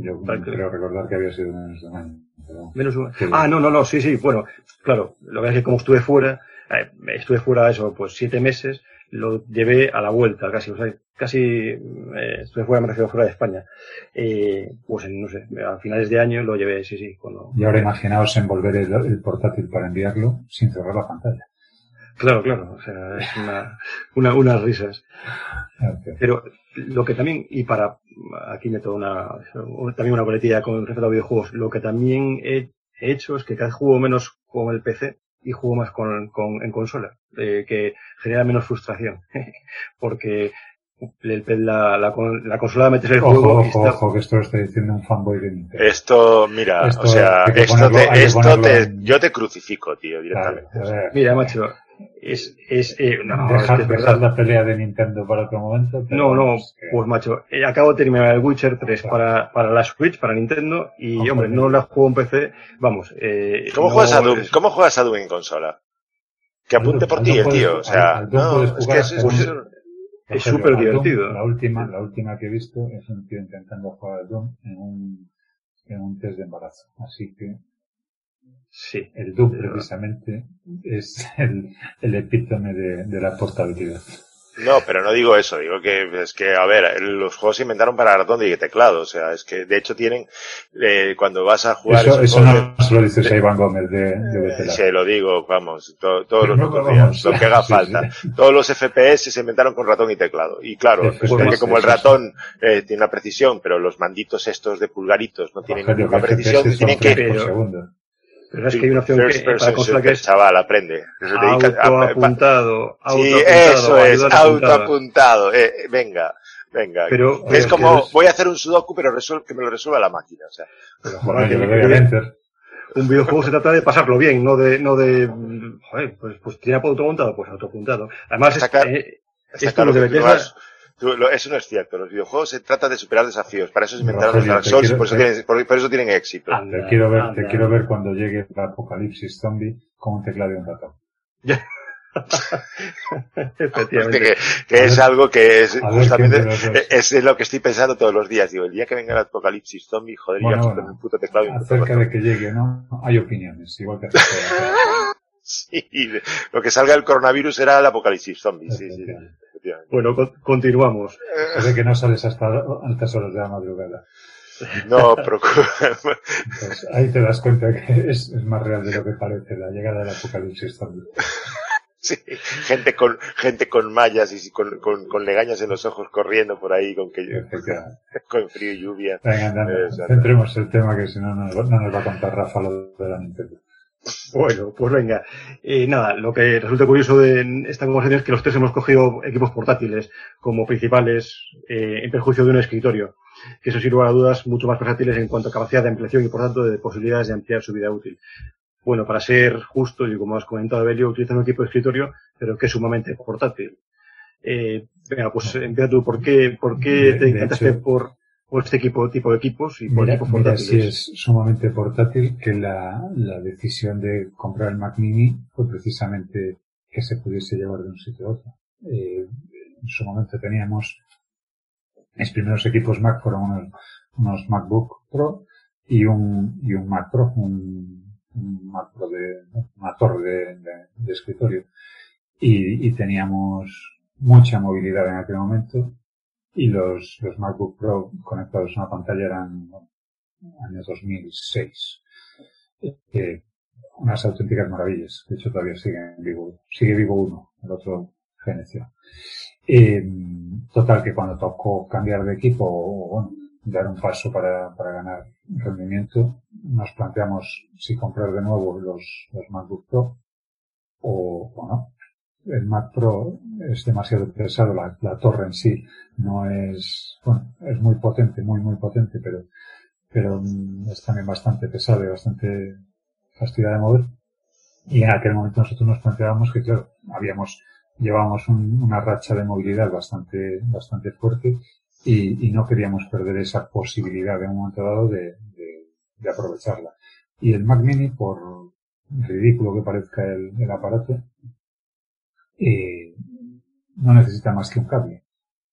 Yo creo recordar que había sido menos de un año. pero- Menos un... Sí. Ah, no, no, no, sí, sí. Bueno, claro. Lo que es que como estuve fuera, eh, estuve fuera eso, pues siete meses, lo llevé a la vuelta casi. O sea, casi eh, estuve fuera, me refiero fuera de España. Eh, pues en, no sé, a finales de año lo llevé, sí, sí. Cuando... Y ahora imaginaos envolver el, el portátil para enviarlo sin cerrar la pantalla. Claro, claro. O sea, es una, una, unas risas. Pero lo que también, y para, aquí meto una, también una coletilla con respecto a videojuegos, lo que también he hecho es que cada vez juego menos con el PC y juego más con, con en consola, eh, que genera menos frustración. Porque el- la, la, la consola metes el Ojo, juego ojo, está- ojo, que esto lo está diciendo un fanboy de Nintendo. Esto, mira, Esto o sea, esto ponerlo- te, esto te, en- yo te crucifico, tío, directamente. a ver, Mira, macho, es, es, eh, no, es dejar, es dejar la pelea de Nintendo para otro momento. No, no, que- pues macho, eh, acabo de terminar el Witcher 3 para, para la Switch, para Nintendo, y Ojo, hombre, no la juego en PC, vamos, eh, ¿Cómo no juegas a Doom? ¿Cómo juegas a Doom en consola? Que apunte Doom- por ti el puedes- tío, o sea, al no, es que es, es súper divertido. La última, la última que he visto es un tío intentando jugar al Doom en un, en un test de embarazo. Así que Sí. el Doom Pero- precisamente es el, el epítome de, de la portabilidad. No, pero no digo eso, digo que es que, a ver, los juegos se inventaron para ratón y teclado, o sea, es que de hecho tienen, eh, cuando vas a jugar Eso, no se lo dices a Iván Gómez de, de Betelar. se lo digo, vamos, to- todos los No, putos vamos, días, lo que haga sí, falta. sí. Todos los FPS se inventaron con ratón y teclado. Y claro, resulta que como el ratón eh, tiene una precisión, pero los manditos estos de pulgaritos no tienen ninguna precisión, tienen que... Pero- es que hay una opción que, para consola que es chaval, aprende. Autoapuntado, Sí, autoapuntado, eso es, autoapuntado. Eh, venga, venga. Pero, es pero como, voy a hacer un sudoku, pero resuel- que me lo resuelva la máquina. O sea, Pero, joder, enter. un videojuego se trata de pasarlo bien, no de, no de, joder, pues, pues tiene autoapuntado, pues autoapuntado. Además, es, Está claro. eh, está esto claro lo de Bethesda- eso no es cierto. Los videojuegos se trata de superar desafíos. Para eso se inventaron los Dark Souls y quiero- por eso, tienen, por, por eso tienen éxito. Te quiero ver, te quiero ver cuando llegue el apocalipsis zombie con un teclado y un ratón. efectivamente. que, es ver- algo que es ver justamente es lo que estoy pensando todos los días. Digo, el día que venga el apocalipsis zombie, joder, Bueno, yo bueno. con un puto teclado y un Acerca de que llegue, ¿no? Hay opiniones, igual que acerca de Sí, lo que salga del coronavirus era el apocalipsis zombie. Sí, sí, Efectivamente. Bueno, con- continuamos. Eso de que no sales hasta altas horas de la madrugada. No, procura. Pues ahí te das cuenta que es, es más real de lo que parece la llegada del apocalipsis zombie. Sí, gente con, gente con mallas y con, con, con legañas en los ojos corriendo por ahí con que, con frío y lluvia. Venga, anda, anda. Exacto. centremos el tema que si no, no, nos- no nos va a contar Rafa lo de la Nintendo. Bueno, pues venga. Eh, nada, lo que resulta curioso de esta conversación es que los tres hemos cogido equipos portátiles como principales eh, en perjuicio de un escritorio, que eso sin lugar a dudas mucho más versátiles en cuanto a capacidad de ampliación y por tanto de posibilidades de ampliar su vida útil. Bueno, para ser justo, y como has comentado, Belio, utiliza un equipo de escritorio, pero que es sumamente portátil. Eh, venga, pues empieza tú, ¿por qué, por qué De- te encantaste hecho- por, por este equipo, tipo de equipos y por equipos mira portátiles? si es sumamente portátil que la, la decisión de comprar el Mac Mini fue precisamente que se pudiese llevar de un sitio a otro. Eh, en su momento teníamos, mis primeros equipos Mac fueron unos, unos MacBook Pro y un, y un Mac Pro, un, un Mac Pro de, una torre de, de- de escritorio. Y, y teníamos mucha movilidad en aquel momento y los, los MacBook Pro conectados a una pantalla eran año 2006. Eh, unas auténticas maravillas. De hecho, todavía sigue vivo. Sigue vivo uno, el otro feneció. Eh, total, que cuando tocó cambiar de equipo o, bueno, dar un paso para, para ganar rendimiento, nos planteamos si comprar de nuevo los, los MacBook Pro o no. El Mac Pro es demasiado pesado, la, torre en sí no es, bueno, es muy potente, muy, muy potente, pero, pero mm, es también bastante pesado y bastante fastidiado de mover. Y en aquel momento nosotros nos planteábamos que, claro, habíamos, llevábamos un- una racha de movilidad bastante, bastante fuerte y, no queríamos perder esa posibilidad en un momento dado de aprovecharla. Y el Mac Mini, por ridículo que parezca el, el aparato, eh, no necesita más que un cable.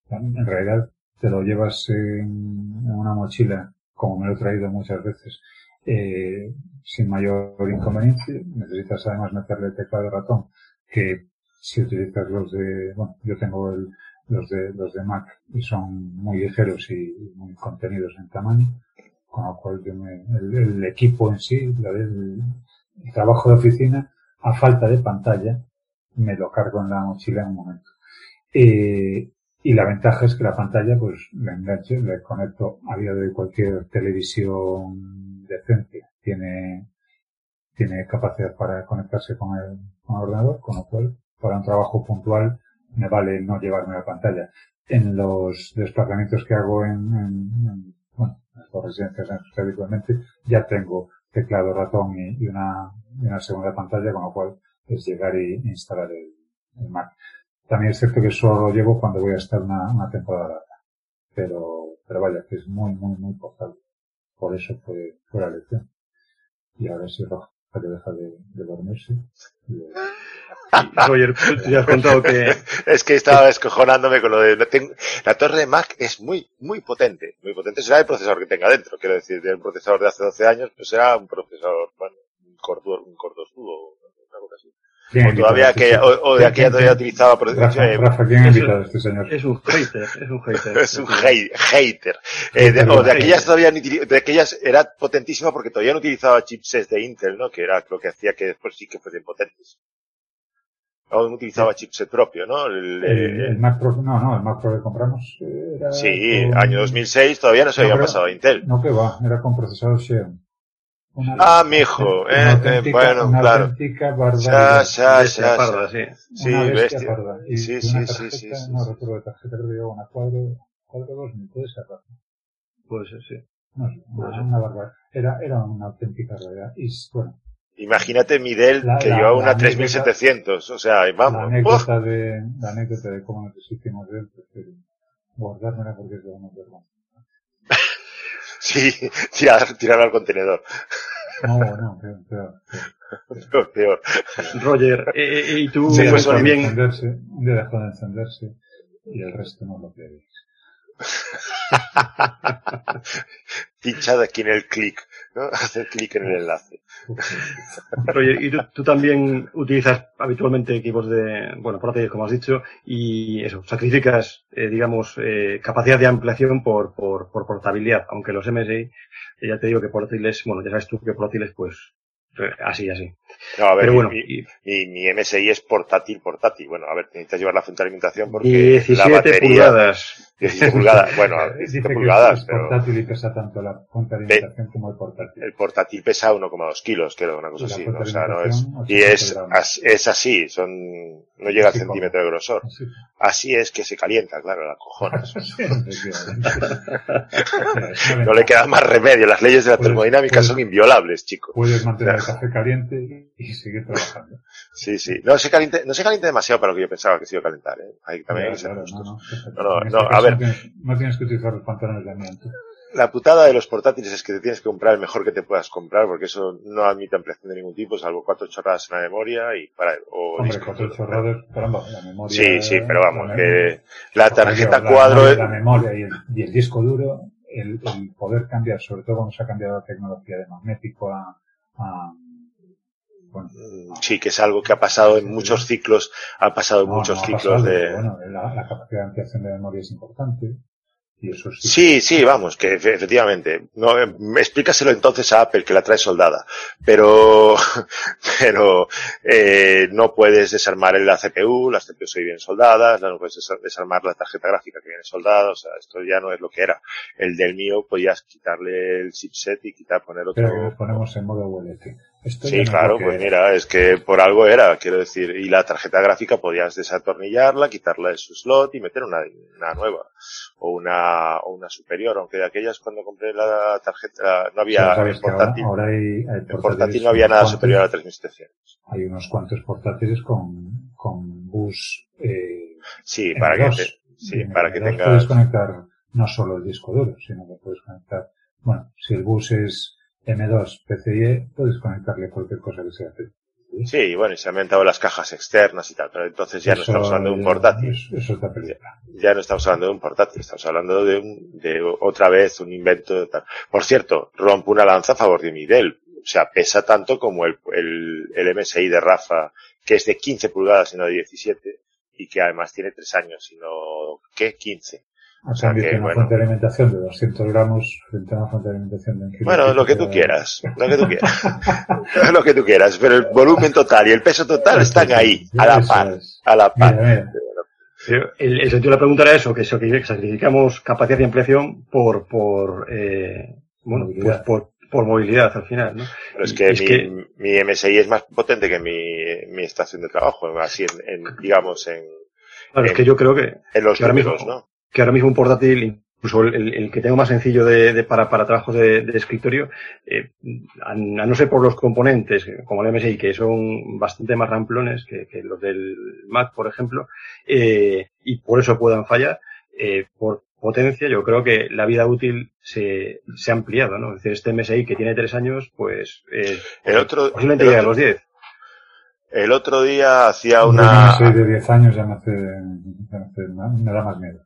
En realidad te lo llevas en, una mochila, como me lo he traído muchas veces, eh, sin mayor inconveniente. Necesitas además meterle teclado ratón, que si utilizas los de, bueno, yo tengo el, los de, los de Mac y son muy ligeros y muy contenidos en tamaño, con lo cual yo me- el, el equipo en sí, la el trabajo de oficina, a falta de pantalla, me lo cargo en la mochila en un momento. Eh, y la ventaja es que la pantalla, pues, la engancho, le conecto a día de cualquier televisión decente. Tiene, tiene capacidad para conectarse con el, con ordenador, con lo cual, para un trabajo puntual, me vale no llevarme la pantalla. en los desplazamientos que hago en, en, en bueno, en las residencias habitualmente, ya tengo teclado, ratón y, una, y una segunda pantalla, con lo cual es llegar y instalar el, el Mac. También es cierto que solo lo llevo cuando voy a estar una, una temporada larga. Pero, pero vaya, que es muy, muy, muy portable. Por eso fue, fue la elección. Y ahora sí, Roja, que deja de, de dormirse. Y Roger, tú ya has contado que... es que estaba descojonándome con lo de... Tengo, la torre de Mac es muy, muy potente. Muy potente será el procesador que tenga dentro. Quiero decir, de un procesador de hace 12 años, pues será un procesador, bueno, un corto, un cosa así. O todavía que, o, o de aquella todavía utilizaba Rafa, eh, Rafa, ¿quién ha invitado a este señor? Es un hater, es un hater. es un hate, hater. Eh, de, o de aquellas todavía de aquellas era potentísima porque todavía no utilizaba chipsets de Intel, ¿no? Que era lo que hacía que después sí que fuesen potentes. Aún utilizaba chipset propio, ¿no? El, El, el Mac Pro, no, no, el Mac Pro que compramos eh, era... sí, con- año 2006 todavía no se No, había pasado a Intel. No, que va, era con procesador Xeon. Una- Ah, mijo, una eh, eh, bueno, una claro. auténtica Ya, barbaridad. ya, Bestia ya, parda, ya. sí. Sí, una bestia, bestia. parda. Y Sí, una sí, sí, tarjeta, sí, sí, no recuerdo tarjeta, creo que llevaba una cuadro, cuadro dos, ni puede ser. Puede ser, sí. No sé, Puede una, ser. una barbaridad. Era, era una auténtica barbaridad. Y bueno, Imagínate mi Dell La- que la- llevaba una anécdota- 3700, o sea, la vamos. ¡oh! anécdota de, la anécdota de cómo nos hicimos prefiero guardármela porque es de una vergüenza. Sí, tirar, tirar al contenedor. No, no, peor, peor, peor. Peor, peor. Roger, eh, eh, y tú Sí, Un día pues dejó de también... encenderse, un día dejó de encenderse y el resto no lo queréis. Pinchad aquí en el clic, ¿no? Hacer clic en el enlace. Roger, y tú, tú también utilizas habitualmente equipos de, bueno, portátiles, como has dicho, y eso, sacrificas, eh, digamos, eh, capacidad de ampliación por, por, por portabilidad, aunque los MSI, eh, ya te digo que portátiles, bueno, ya sabes tú que portátiles, pues, eh, así, así. No, a ver, Pero mi, bueno, mi, y mi- mi MSI es portátil, portátil. Bueno, a ver, necesitas llevar la fuente de alimentación porque 17 la batería... pulgadas. 17 pulgadas, bueno, Dice 17 que pulgadas, es pero portátil y pesa tanto la fuente de alimentación como el portátil. el portátil pesa 1,2 kilos, creo, una cosa así. O sea, no es... Y es, 80 gramos. as- es así, son, no llega al como- centímetro de grosor. Así. Así es que se calienta, claro, la cojones. No le queda más remedio, las leyes de la termodinámica puedes- son inviolables, chico. Puedes mantener el café caliente y seguir trabajando. Sí, sí. No se caliente, no se caliente demasiado para lo que yo pensaba que se iba a calentar, ¿eh? Ahí también hay que ser no, no, No, no, a ver. No tienes, no tienes que utilizar los pantalones de amianto. La putada de los portátiles es que te tienes que comprar el mejor que te puedas comprar, porque eso no admite ampliación de ningún tipo, salvo cuatro chorradas en la memoria y para, o Hombre, cuatro chorradas, caramba, la memoria. Sí, sí, pero vamos, la que la tarjeta la cuadro, memoria, la memoria y el, y el disco duro, el, el poder cambiar, sobre todo cuando se ha cambiado la tecnología de magnético a, a sí, que es algo que ha pasado en muchos ciclos, ha pasado en no, muchos no ha ciclos pasado, de... Bueno, la, la capacidad de ampliación de memoria es importante. Y eso sí. Sí, sí, vamos, que efe- efectivamente. No, eh, explícaselo entonces a Apple que la trae soldada. Pero, pero, eh, no puedes desarmar la CPU, las CPU se bien soldadas, no puedes desa- desarmar la tarjeta gráfica que viene soldada, o sea, esto ya no es lo que era. El del mío podías quitarle el chipset y quitar, poner otro. Pero ponemos en modo ULT. Esto Sí, claro, que pues mira, es que por algo era, quiero decir, y la tarjeta gráfica podías desatornillarla, quitarla de su slot y meter una, una nueva, o una, o una superior, aunque de aquellas cuando compré la tarjeta, no había, en ahora, portátil, ahora hay, en portátiles portátil no había nada cuantos- superior a 3700. Hay unos cuantos portátiles con, con bus, eh, Sí, para que, M2. te- sí, En para que M2 Puedes tengas, conectar no solo el disco duro, sino que puedes conectar, bueno, si el bus es M2 PCIe, puedes conectarle cualquier cosa que sea PCIe. sí, bueno, y se han inventado las cajas externas y tal, pero entonces ya no estamos hablando de un portátil. Eso, eso está ya no estamos hablando de un portátil, estamos hablando de un, de otra vez un invento de tal. Por cierto, rompo una lanza a favor de mi Dell. O sea, pesa tanto como el, el, el MSI de Rafa, que es de 15 pulgadas y no de 17, y que además tiene 3 años y no, ¿qué? 15. A sea que, una bueno. fuente de alimentación de 200 gramos frente a una fuente de alimentación de un kilo. Bueno, lo que tú quieras, lo que tú quieras. lo que tú quieras, pero el volumen total y el peso total están ahí, a la par, es. a la par. Mira, mira. El, el sentido de la pregunta era eso, que, eso, que sacrificamos capacidad de ampliación por, por, eh, bueno, pues Movilidad. por, por movilidad al final, ¿no? Pero es que, es mi, que- mi MSI es más potente que mi, mi estación de trabajo, así en, en digamos, en, Claro, es en- que yo creo que, en los que ahora mismo, números, ¿no? Que ahora mismo un portátil, incluso el, el que tengo más sencillo de, de para, para trabajos de, de escritorio, eh, a, a, no ser por los componentes, como el MSI, que son bastante más ramplones que, que los del Mac, por ejemplo, eh, y por eso puedan fallar, eh, por potencia, yo creo que la vida útil se, se ha ampliado, ¿no? Es decir, este MSI que tiene tres años, pues, eh, el otro, posiblemente llega a los diez. El otro día hacía una... Un de 10 años ya me, hace, ya me, hace, me da más miedo.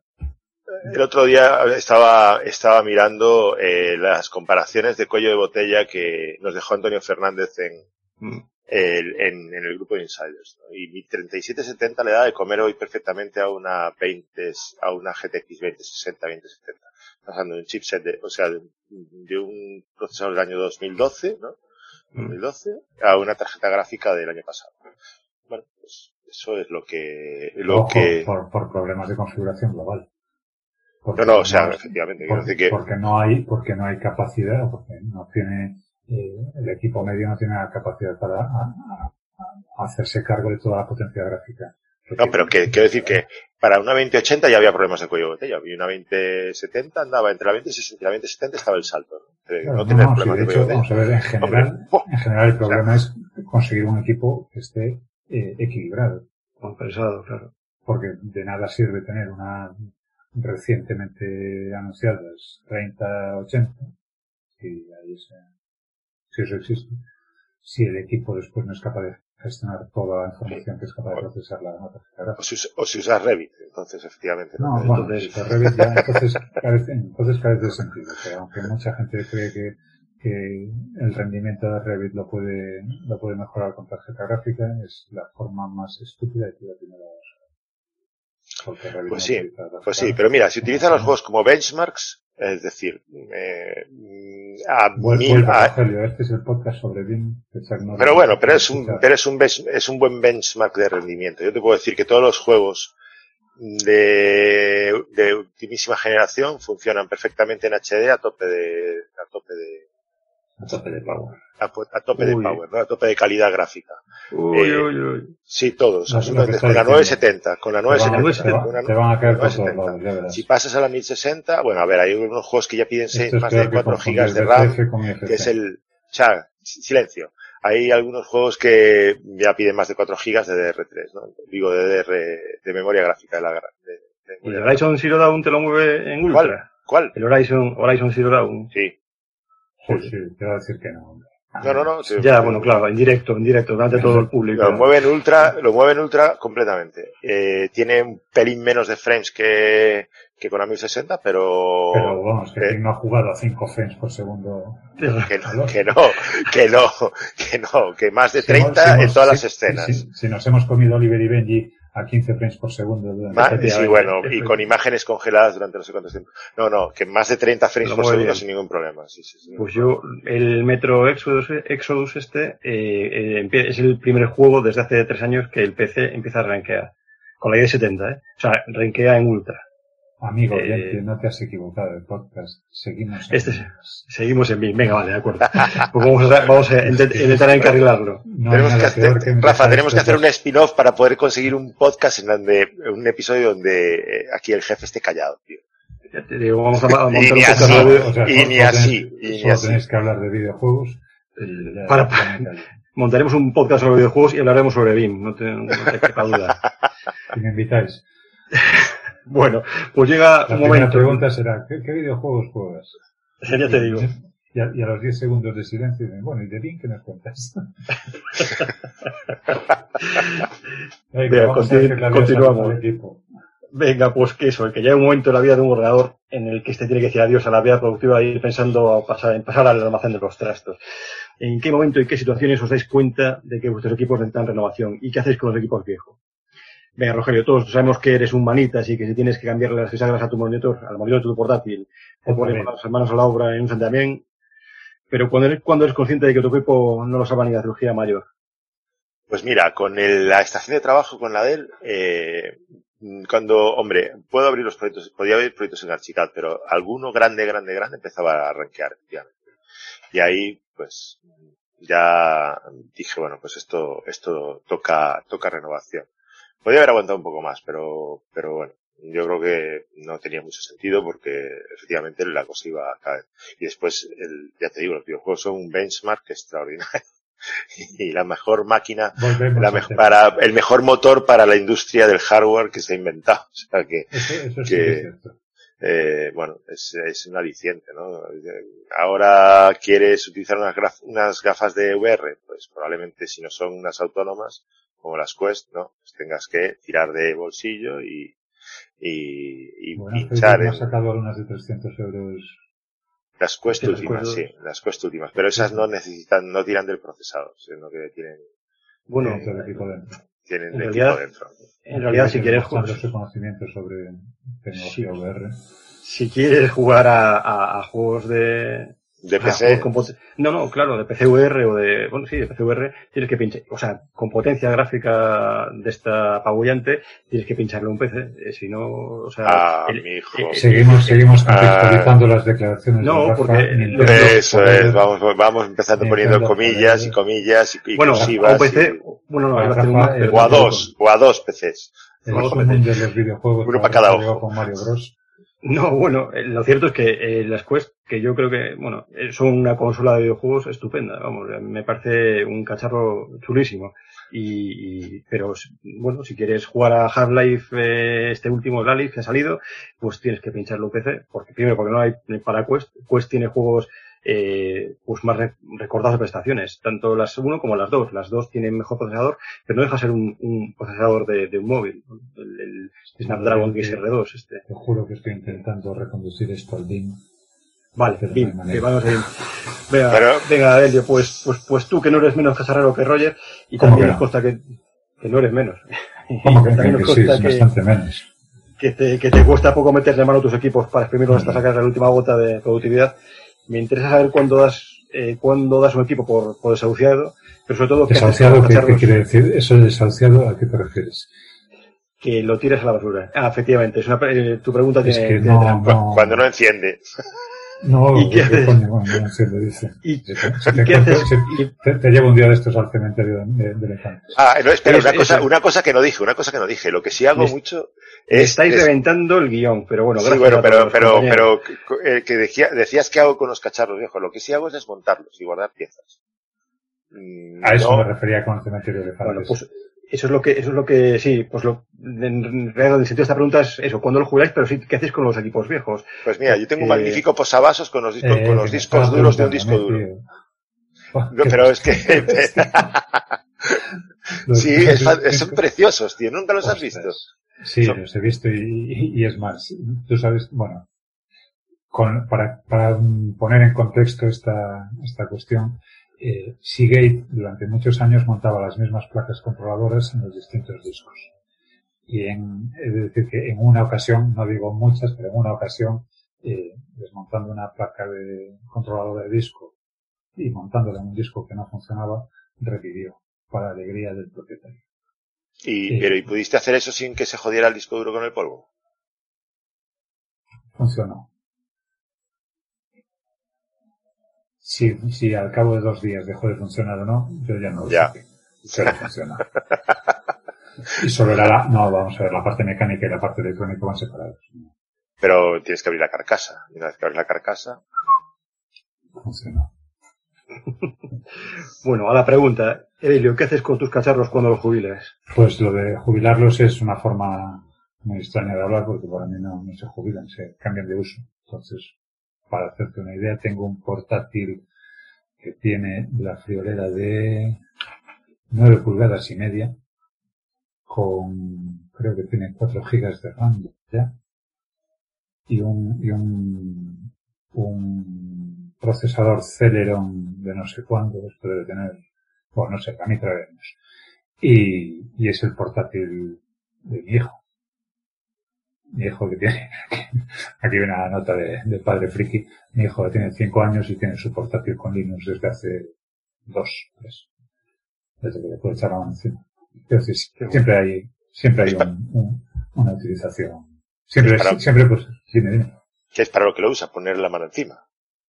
El otro día estaba, estaba mirando eh, las comparaciones de cuello de botella que nos dejó Antonio Fernández en, mm. el, en, en, el grupo de Insiders. ¿no? Y mi 3770 le da de comer hoy perfectamente a una 20, a una GTX 2060, 2070. Pasando de un chipset de, o sea, de, de un procesador del año 2012, ¿no? 2012 a una tarjeta gráfica del año pasado. Bueno, pues eso es lo que, lo Ojo, que... Por, por problemas de configuración global. Porque no, no, o sea, no, efectivamente. Porque, que... porque no hay, porque no hay capacidad, porque no tiene, eh, el equipo medio no tiene la capacidad para a, a, hacerse cargo de toda la potencia gráfica. No, pero que, quiero decir que para una 2080 ya había problemas de cuello de botella. Y una 2070 andaba entre la 2060 y la 2070 estaba el salto. ¿no? Claro, no, tener no, problemas sí, de, de hecho, de vamos a ver, en general, Hombre, en general el problema es conseguir un equipo que esté eh, equilibrado. Compensado, claro. Porque de nada sirve tener una recientemente anunciadas 30-80 y ahí se, si eso existe, si el equipo después no es capaz de gestionar toda la información que es capaz de procesar la nota o si, o si usas Revit, entonces efectivamente. No, no bueno, entonces... si Revit ya, entonces carece, entonces carece de sentido, que aunque mucha gente cree que, que el rendimiento de Revit lo puede, lo puede mejorar con tarjeta gráfica, es la forma más estúpida de tirar dinero pues sí, pues sí, pero mira, si utilizan los juegos como benchmarks, es decir, eh, a mil, a, este es el podcast sobre BIM. Pero bueno, pero es un, pero es un, es un buen benchmark de rendimiento. Yo te puedo decir que todos los juegos de, de ultimísima generación funcionan perfectamente en HD a tope de, a tope de, a tope de power. A, a tope uy. de power, ¿no? A tope de calidad gráfica. Uy, eh, uy, uy. Sí, todos. No, absolutamente. Con la 970, con la 970. Te, van, te van a caer por todos lados, ya verás. Si pasas a la 1060, bueno, a ver, hay unos juegos que ya piden más de 4 GB de RAM, que es el, cha, silencio. Hay algunos juegos que ya piden más de 4 GB de DR3, ¿no? Digo, de DR, de memoria gráfica de la, de, de ¿Y el Horizon Zero Dawn te lo mueve en Ultra? ¿Cuál? ¿Cuál? El Horizon, Horizon Zero Dawn. Sí. Sí, sí, te voy a decir que no. No, no, no. Sí, ya, bueno, claro, en directo, en directo, delante de todo el público. Lo mueve en ultra, lo mueve en ultra completamente. Eh, tiene un pelín menos de frames que, que con la 1060, pero... Pero vamos, que eh, no ha jugado a 5 frames por segundo. Que no, que no, que no, que no, que más de 30 si hemos, en todas si, las escenas. Si, si, nos hemos comido Oliver y Benji a 15 frames por segundo. Más, sí, bueno, y con imágenes congeladas durante no sé cuántos tiempo. No, no, que más de 30 frames por segundo bien. sin ningún problema. Sí, sí, sí, pues yo, el Metro Exodus, Exodus este, eh, eh, es el primer juego desde hace tres años que el PC empieza a rankear. Con la ID70, ¿eh? O sea, rankea en ultra. Amigo, eh, no te has equivocado el podcast. Seguimos en este, Seguimos en mí. Venga, vale, de acuerdo. Pues vamos a, vamos a intentar encarrilarlo. No tenemos que hacer, que Rafa, tenemos que hacer un spin-off para poder conseguir un podcast en donde, un episodio donde eh, aquí el jefe esté callado, tío. Ya te digo, vamos a, a montar y ni así, o sea, y ni así, y ni así. tenéis que hablar de videojuegos. Eh, para, para, montaremos un podcast sobre videojuegos y hablaremos sobre BIM, no te, no te quepa duda. Si me invitáis. Bueno, pues llega la un momento. La pregunta será, ¿qué, qué videojuegos juegas? Ya te digo. Y a, y a, los 10 segundos de silencio dicen, bueno, ¿y de bien qué nos cuentas? Venga, continu continuamos. Venga, pues que eso, que llega un momento en la vida de un ordenador en el que este tiene que decir adiós a la vida productiva y ir pensando a pasar, en pasar al almacén de los trastos. ¿En qué momento y qué situaciones os dais cuenta de que vuestros equipos necesitan renovación? ¿Y qué hacéis con los equipos viejos? Venga, Rogelio, todos sabemos que eres un manitas y que si tienes que cambiarle las bisagras a tu monitor, al monitor de tu portátil, o poner las manos a la obra en un santiamén, pero cuando eres, cuando eres consciente de que tu equipo no lo sabe ni la cirugía mayor. Pues mira, con el, la estación de trabajo con la DEL, eh, cuando, hombre, puedo abrir los proyectos, podía abrir proyectos en Archicad, pero alguno grande, grande, grande empezaba a arranquear, efectivamente. Y ahí, pues, ya dije, bueno, pues esto, esto toca, toca renovación. Podría haber aguantado un poco más, pero, pero bueno, Yo creo que no tenía mucho sentido porque efectivamente la cosa iba a caer. Y después, el, ya te digo, los videojuegos son un benchmark extraordinario. y la mejor máquina, la tema. para, el mejor motor para la industria del hardware que se ha inventado. O sea que, Eso, eso sí que- que es cierto. eh, bueno, es, es un aliciente, ¿no? Ahora quieres utilizar unas, graf- unas gafas de VR, pues probablemente si no son unas autónomas, como las Quest, ¿no? Pues tengas que tirar de bolsillo y, y, y Bueno, pinchar ha en sacado algunas de 300 euros. las Quest las últimas, sí, las Quest últimas, pero esas no necesitan, no tiran del procesador, sino que tienen, Bueno, dentro del equipo dentro. tienen En el realidad, equipo dentro. en realidad si quieres jugar, conocimiento sobre tecnología Sí. VR. si quieres jugar a, a- a juegos de, De o PC, con no, no, claro, de PCVR o de, bueno, sí, de PCVR, tienes que pinchar, o sea, con potencia gráfica de esta apabullante, tienes que pincharle un PC, eh, si no, o sea, ah, el- mi hijo. eh, Seguimos, seguimos Ah. contextualizando las declaraciones No, de Rafa. porque Nintendo Eso poder- es, vamos, vamos empezando Nintendo poniendo comillas y comillas y, bueno, cursivas PC, y- bueno, no, a Rafa, el- o a dos, o a dos PCs. El de los videojuegos Uno para cada ojo. con Mario Bros. No, bueno, eh, lo cierto es que eh, las Quest, que yo creo que, bueno, eh, son una consola de videojuegos estupenda, vamos, me parece un cacharro chulísimo. Y, y- pero, bueno, si quieres jugar a Half-Life, eh, este último Half-Life que ha salido, pues tienes que pincharlo PC, porque primero, porque no hay para Quest, Quest tiene juegos, eh, pues más re- recordados de prestaciones, tanto las 1 como las 2. Las dos tienen mejor procesador, pero no deja de ser un, un procesador de, de un móvil, el, el Snapdragon XR2 este. Te juro que estoy intentando reconducir esto al BIM. Vale, Pero bien, que vamos a ir. Venga, Pero- venga, Elio, pues, pues, pues tú que no eres menos casarrero que Roger, y ¿Cómo también que nos no? consta que, que no eres menos. ¿Cómo que, también que nos sí? consta Es que, bastante menos. que te, que te cuesta poco meterle mano a tus equipos para exprimirlos hasta sacar la última gota de productividad. Me interesa saber cuándo das, eh, cuándo das un equipo por, por desahuciado, pero sobre todo ¿Desahuciado? ¿Qué, qué quiere decir? ¿Eso de desahuciado a qué te refieres? que lo tires a la basura. Ah, efectivamente, es una, pre- eh, tu pregunta Es tiene, que tiene no, trampa. no. Cuando no enciende. No, ¿Y qué ¿qué haces? Bueno, no lo dice. ¿Y, Si te, y qué haces? te, te llevo un día de estos al cementerio de, de, de elefantes. Ah, no, espera, Es- una cosa, eso. una cosa que no dije, una cosa que no dije. Lo que sí hago mucho es, estáis es- reventando el guion, pero bueno, sí, gracias bueno, a pero, todos, pero, pero, eh, que decía- decías que hago con los cacharros viejos. Lo que sí hago es desmontarlos y guardar piezas. Mm, A eso no- me refería con el cementerio de. Bueno, pues eso es lo que, eso es lo que, sí, pues lo, en realidad el sentido de esta pregunta es eso, ¿cuándo lo jugáis? Pero sí, ¿qué hacéis con los equipos viejos? Pues mira, yo tengo un Eh, magnífico posavasos con los discos, Eh, con los me discos duros de un disco duro. ¿no, tío? No, pero es que, sí, es son preciosos, tío. ¿Nunca los has visto? Sí, Son- los he visto y, y- y es más, tú sabes, bueno, con- para, para poner en contexto esta, esta cuestión, eh, Seagate durante muchos años montaba las mismas placas controladoras en los distintos discos. Y en, es decir, que en una ocasión, no digo muchas, pero en una ocasión, eh, desmontando una placa de controladora de disco y montándola en un disco que no funcionaba, revivió, para alegría del propietario. Y, Sí. pero, ¿y pudiste hacer eso sin que se jodiera el disco duro con el polvo? funcionó. Si, si al cabo de dos días dejó de funcionar o no, yo ya no lo Ya. sé. Pero funciona. Y solo era la, no, vamos a ver, la parte mecánica y la parte electrónica van separados. Pero tienes que abrir la carcasa. Y una vez que abres la carcasa, Funcionó. Bueno, a la pregunta, Elio, ¿qué haces con tus cacharros cuando los jubiles? Pues lo de jubilarlos es una forma muy extraña de hablar porque para mí no, no se jubilan, se cambian de uso. Entonces, para hacerte una idea, tengo un portátil que tiene la friolera de 9 pulgadas y media con, creo que tiene 4 gigas de RAM ya y un, y un, un procesador Celeron de no sé cuándo, esto debe tener, bueno, no sé, mí traeremos. Y, y es el portátil de mi hijo. Mi hijo que tiene, aquí viene una nota de, de padre friki, mi hijo que tiene 5 años y tiene su portátil con Linux desde hace dos, tres. Desde que le puedo echar la mano encima. Quiero decir, siempre hay, siempre hay un- un- una utilización. Siempre, Es para- siempre pues, dime, dime. que es para lo que lo usa, poner la mano encima.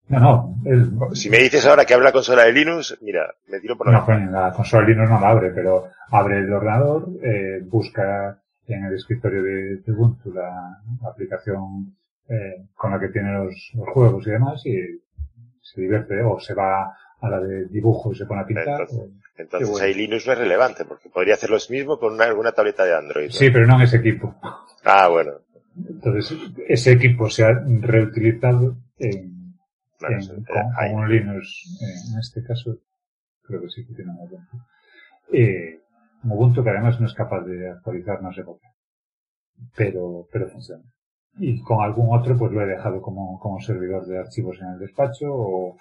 No, no, él, Si me dices ahora que abre la consola de Linux, mira, me tiro por la No, coño, la consola Linux no la abre, pero abre el ordenador, eh, busca en el escritorio de, de Ubuntu la, la aplicación eh, con la que tiene los, los juegos y demás y se divierte o se va a la de dibujo y se pone a pintar. Entonces, o- Entonces bueno. ahí Linux no es relevante, porque podría hacer lo mismo con una, alguna tableta de Android. ¿no? Sí, pero no en ese equipo. Ah, bueno. Entonces, ese equipo se ha reutilizado en, En- eh, con, un Linux, eh, en este caso, creo que sí que tiene un Ubuntu. Eh, un Ubuntu que además no es capaz de actualizar no sé por qué. Pero, pero funciona. Y con algún otro pues lo he dejado como, como servidor de archivos en el despacho o,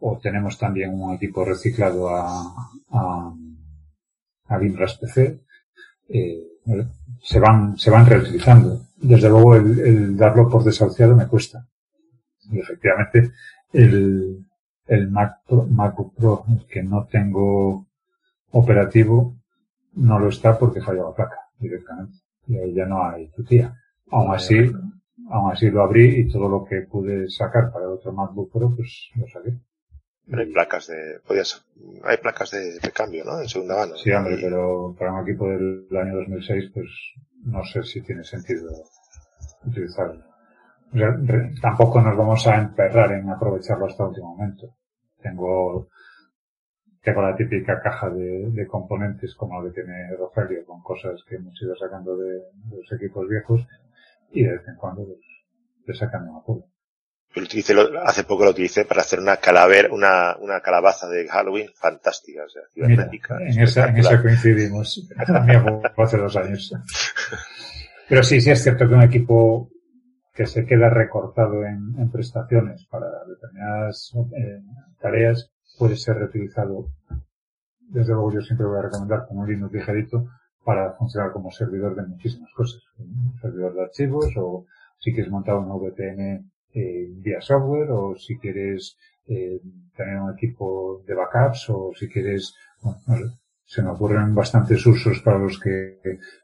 o tenemos también un equipo reciclado a, a, a PC. Eh, se van, se van reutilizando. Desde luego el, el darlo por desahuciado me cuesta. Y efectivamente el, el Mac Pro- MacBook Pro el que no tengo operativo no lo está porque falló la placa directamente. Y ahí ya no hay tutía. Aún así, aún así lo abrí y todo lo que pude sacar para el otro MacBook Pro, pues lo saqué. Pero hay placas de, podías, hay placas de, de cambio, ¿no? En segunda mano. Sí, hombre, pero para un equipo del año 2006, pues no sé si tiene sentido utilizarlo. Re- tampoco nos vamos a emperrar en aprovecharlo hasta el último momento. Tengo, tengo la típica caja de, de componentes como la que tiene Rogelio, con cosas que hemos ido sacando de, de los equipos viejos, y de vez en cuando pues, le sacan una apuro. Yo lo utilicé, lo- hace poco lo utilicé para hacer una calavera, una, una calabaza de Halloween fantástica, o sea, Mira, en esa, en esa coincidimos. También hace dos años. Pero sí, sí es cierto que un equipo que se queda recortado en, prestaciones para determinadas eh, tareas puede ser reutilizado. Desde luego yo siempre voy a recomendar como un Linux ligerito para funcionar como servidor de muchísimas cosas. Un servidor de archivos o si quieres montar un VPN eh, vía software o si quieres eh, tener un equipo de backups o si quieres, se me ocurren bastantes usos para los que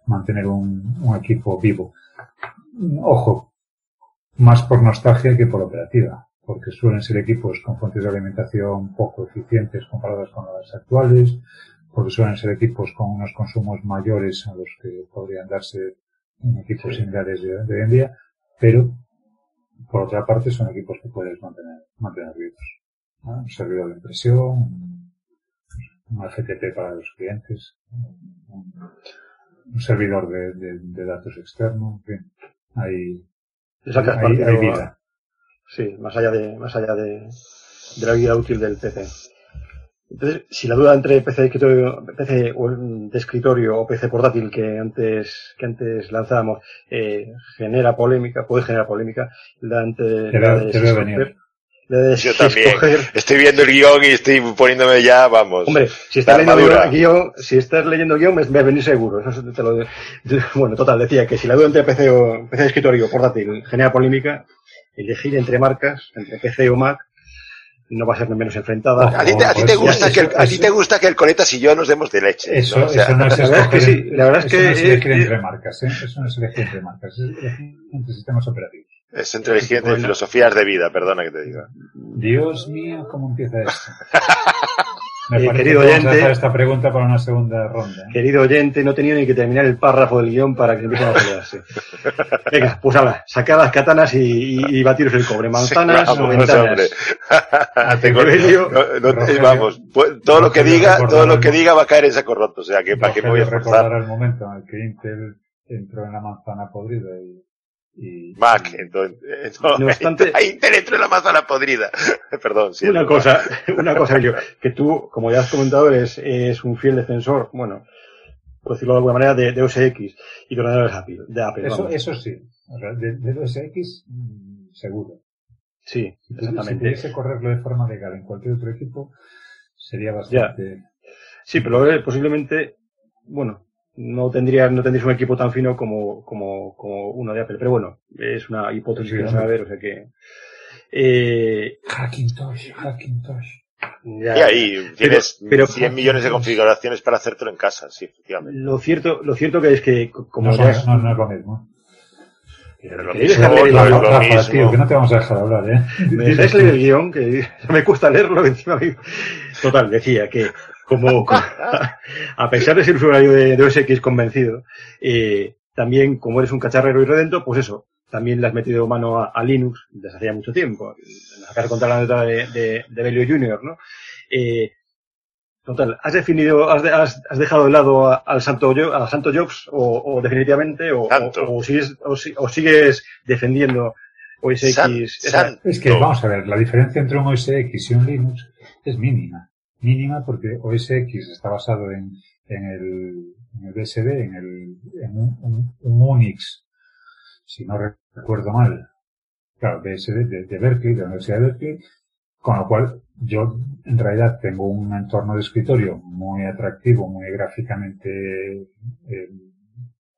mantener un equipo vivo. Ojo, más por nostalgia que por operativa, porque suelen ser equipos con fuentes de alimentación poco eficientes comparadas con las actuales, porque suelen ser equipos con unos consumos mayores a los que podrían darse en equipos Sí. similares de, de hoy en día, pero por otra parte son equipos que puedes mantener, mantener vivos. ¿no? Un servidor de impresión, un, FTP para los clientes, un, un servidor de, de- de datos externo, en fin, hay, Le sacas partido hay a- vida. Sí, más allá de, más allá de, de la vida útil del PC. Entonces, si la duda entre PC de escritorio, PC o, mm, de escritorio o PC portátil que antes, que antes lanzábamos, eh, genera polémica, puede generar polémica, la, ante, de de Yo también. escoger- Estoy viendo el guion y estoy poniéndome ya, vamos. Hombre, si estás leyendo armadura. guion, si estás leyendo guion, me me venir seguro. Eso te lo, bueno, total, decía que si la duda entre PC o PC de escritorio portátil genera polémica, elegir entre marcas, entre PC o Mac, no va a ser menos enfrentada. a ti te, a ti te Eso- gusta que el, a ti te gusta que el coletas y yo nos demos de leche. Eso, ¿no? O sea, eso no es la verdad es que escoger- sí, la verdad es eso que, no es elegir entre marcas, ¿eh? Eso no es elegir entre marcas, es elegir entre sistemas operativos. Es entre Bueno. filosofías de vida, perdona que te diga. Dios mío, ¿cómo empieza esto? Me parece querido que vamos a oyente- dejar esta pregunta para una segunda ronda. ¿eh? Querido oyente, no tenido ni que terminar el párrafo del guion para que empiecen a pelearse. Venga, pues habla, sacad las katanas y, y, y batiros el cobre. Manzanas Sí, o vamos, ventanas. hombre. Tengo- Rogelio- no- no- Rogelio- vamos, pues, todo lo que Rogelio diga, todo lo que diga va a caer en saco roto, o sea que para qué me voy a Rogelio esforzar. recordará el momento en el que Intel entró en la manzana podrida y... y Mac, entonces, eh, no, obstante- ahí entró en la manzana podrida. Perdón, sí. Una cosa, una cosa, Elio, que tú, como ya has comentado, eres, eres un fiel defensor, bueno, por decirlo de alguna manera, de, de OS X y de ordenadores Apple, de Apple. Eso, eso sí. De, de OS X, mm, seguro. Sí, Si exactamente. pudiese correrlo de forma legal en cualquier otro equipo, sería bastante... Sí, pero eh, posiblemente, bueno, no tendrías, no tendrías un equipo tan fino como, como, como uno de Apple, pero bueno, es una hipótesis Sí, que no se va a ver, o sea que, eh, Hackintosh, Hackintosh. ya- Y ahí tienes pero- 100 millones de configuraciones para hacértelo en casa, sí, efectivamente. lo cierto, lo cierto que es que, co- como no, ya son- es- no, no es lo mismo. Pero lo ¿Queréis mismo, no Rafa, tío, que no te vamos a dejar hablar, ¿eh? ¿Me dejáis leer el guion? Que me cuesta leerlo encima. Total, decía que como, como- a pesar de ser usuario de, de OS X convencido, eh, también, como eres un cacharrero irredento, pues eso, también le has metido mano a, a Linux desde hacía mucho tiempo. De contar la anécdota de, de, de Belio Junior, ¿no? Eh, total, ¿has definido, has, has, has dejado de lado a- al santo, al santo Jobs o, o definitivamente o, Santo. o, o sigues, o, si- o sigues defendiendo OS San- X? Es que, vamos a ver, la diferencia entre un OS X y un Linux es mínima. Mínima porque OS X está basado en, en el, en el BSD, en, el, en un, un- un Unix, si no recuerdo mal. Claro, BSD de, de Berkeley, de la Universidad de Berkeley, con lo cual yo en realidad tengo un entorno de escritorio muy atractivo, muy gráficamente eh,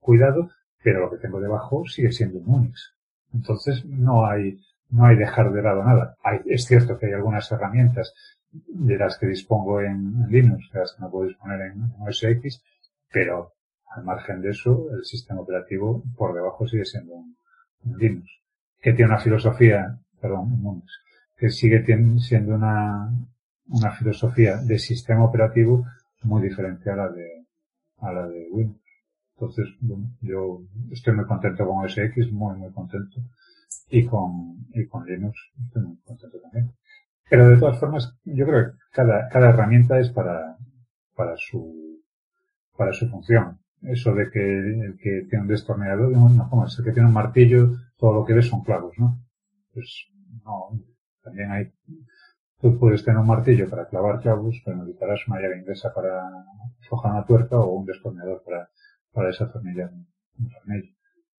cuidado, pero lo que tengo debajo sigue siendo un Unix. Entonces no hay, no hay dejar de lado nada. Hay, es cierto que hay algunas herramientas de las que dispongo en, Linux, de las que no puedo disponer en, OS X, pero al margen de eso, el sistema operativo por debajo sigue siendo un, Linux, que tiene una filosofía, perdón, un Unix, que sigue siendo una, una filosofía de sistema operativo muy diferente a la de, a la de Windows. Entonces, bueno, yo estoy muy contento con OS X, muy, muy contento. Y con, y con Linux estoy muy contento también. Pero de todas formas, yo creo que cada, cada herramienta es para, para su, para su función. Eso de que el que tiene un destornillador, no, no, ¿cómo es? El que tiene un martillo, todo lo que ves son clavos, ¿no? Pues, no, también hay, tú puedes tener un martillo para clavar clavos, pero necesitarás una llave inglesa para aflojar una tuerca o un destornillador para, para desatornillar un, tornillo.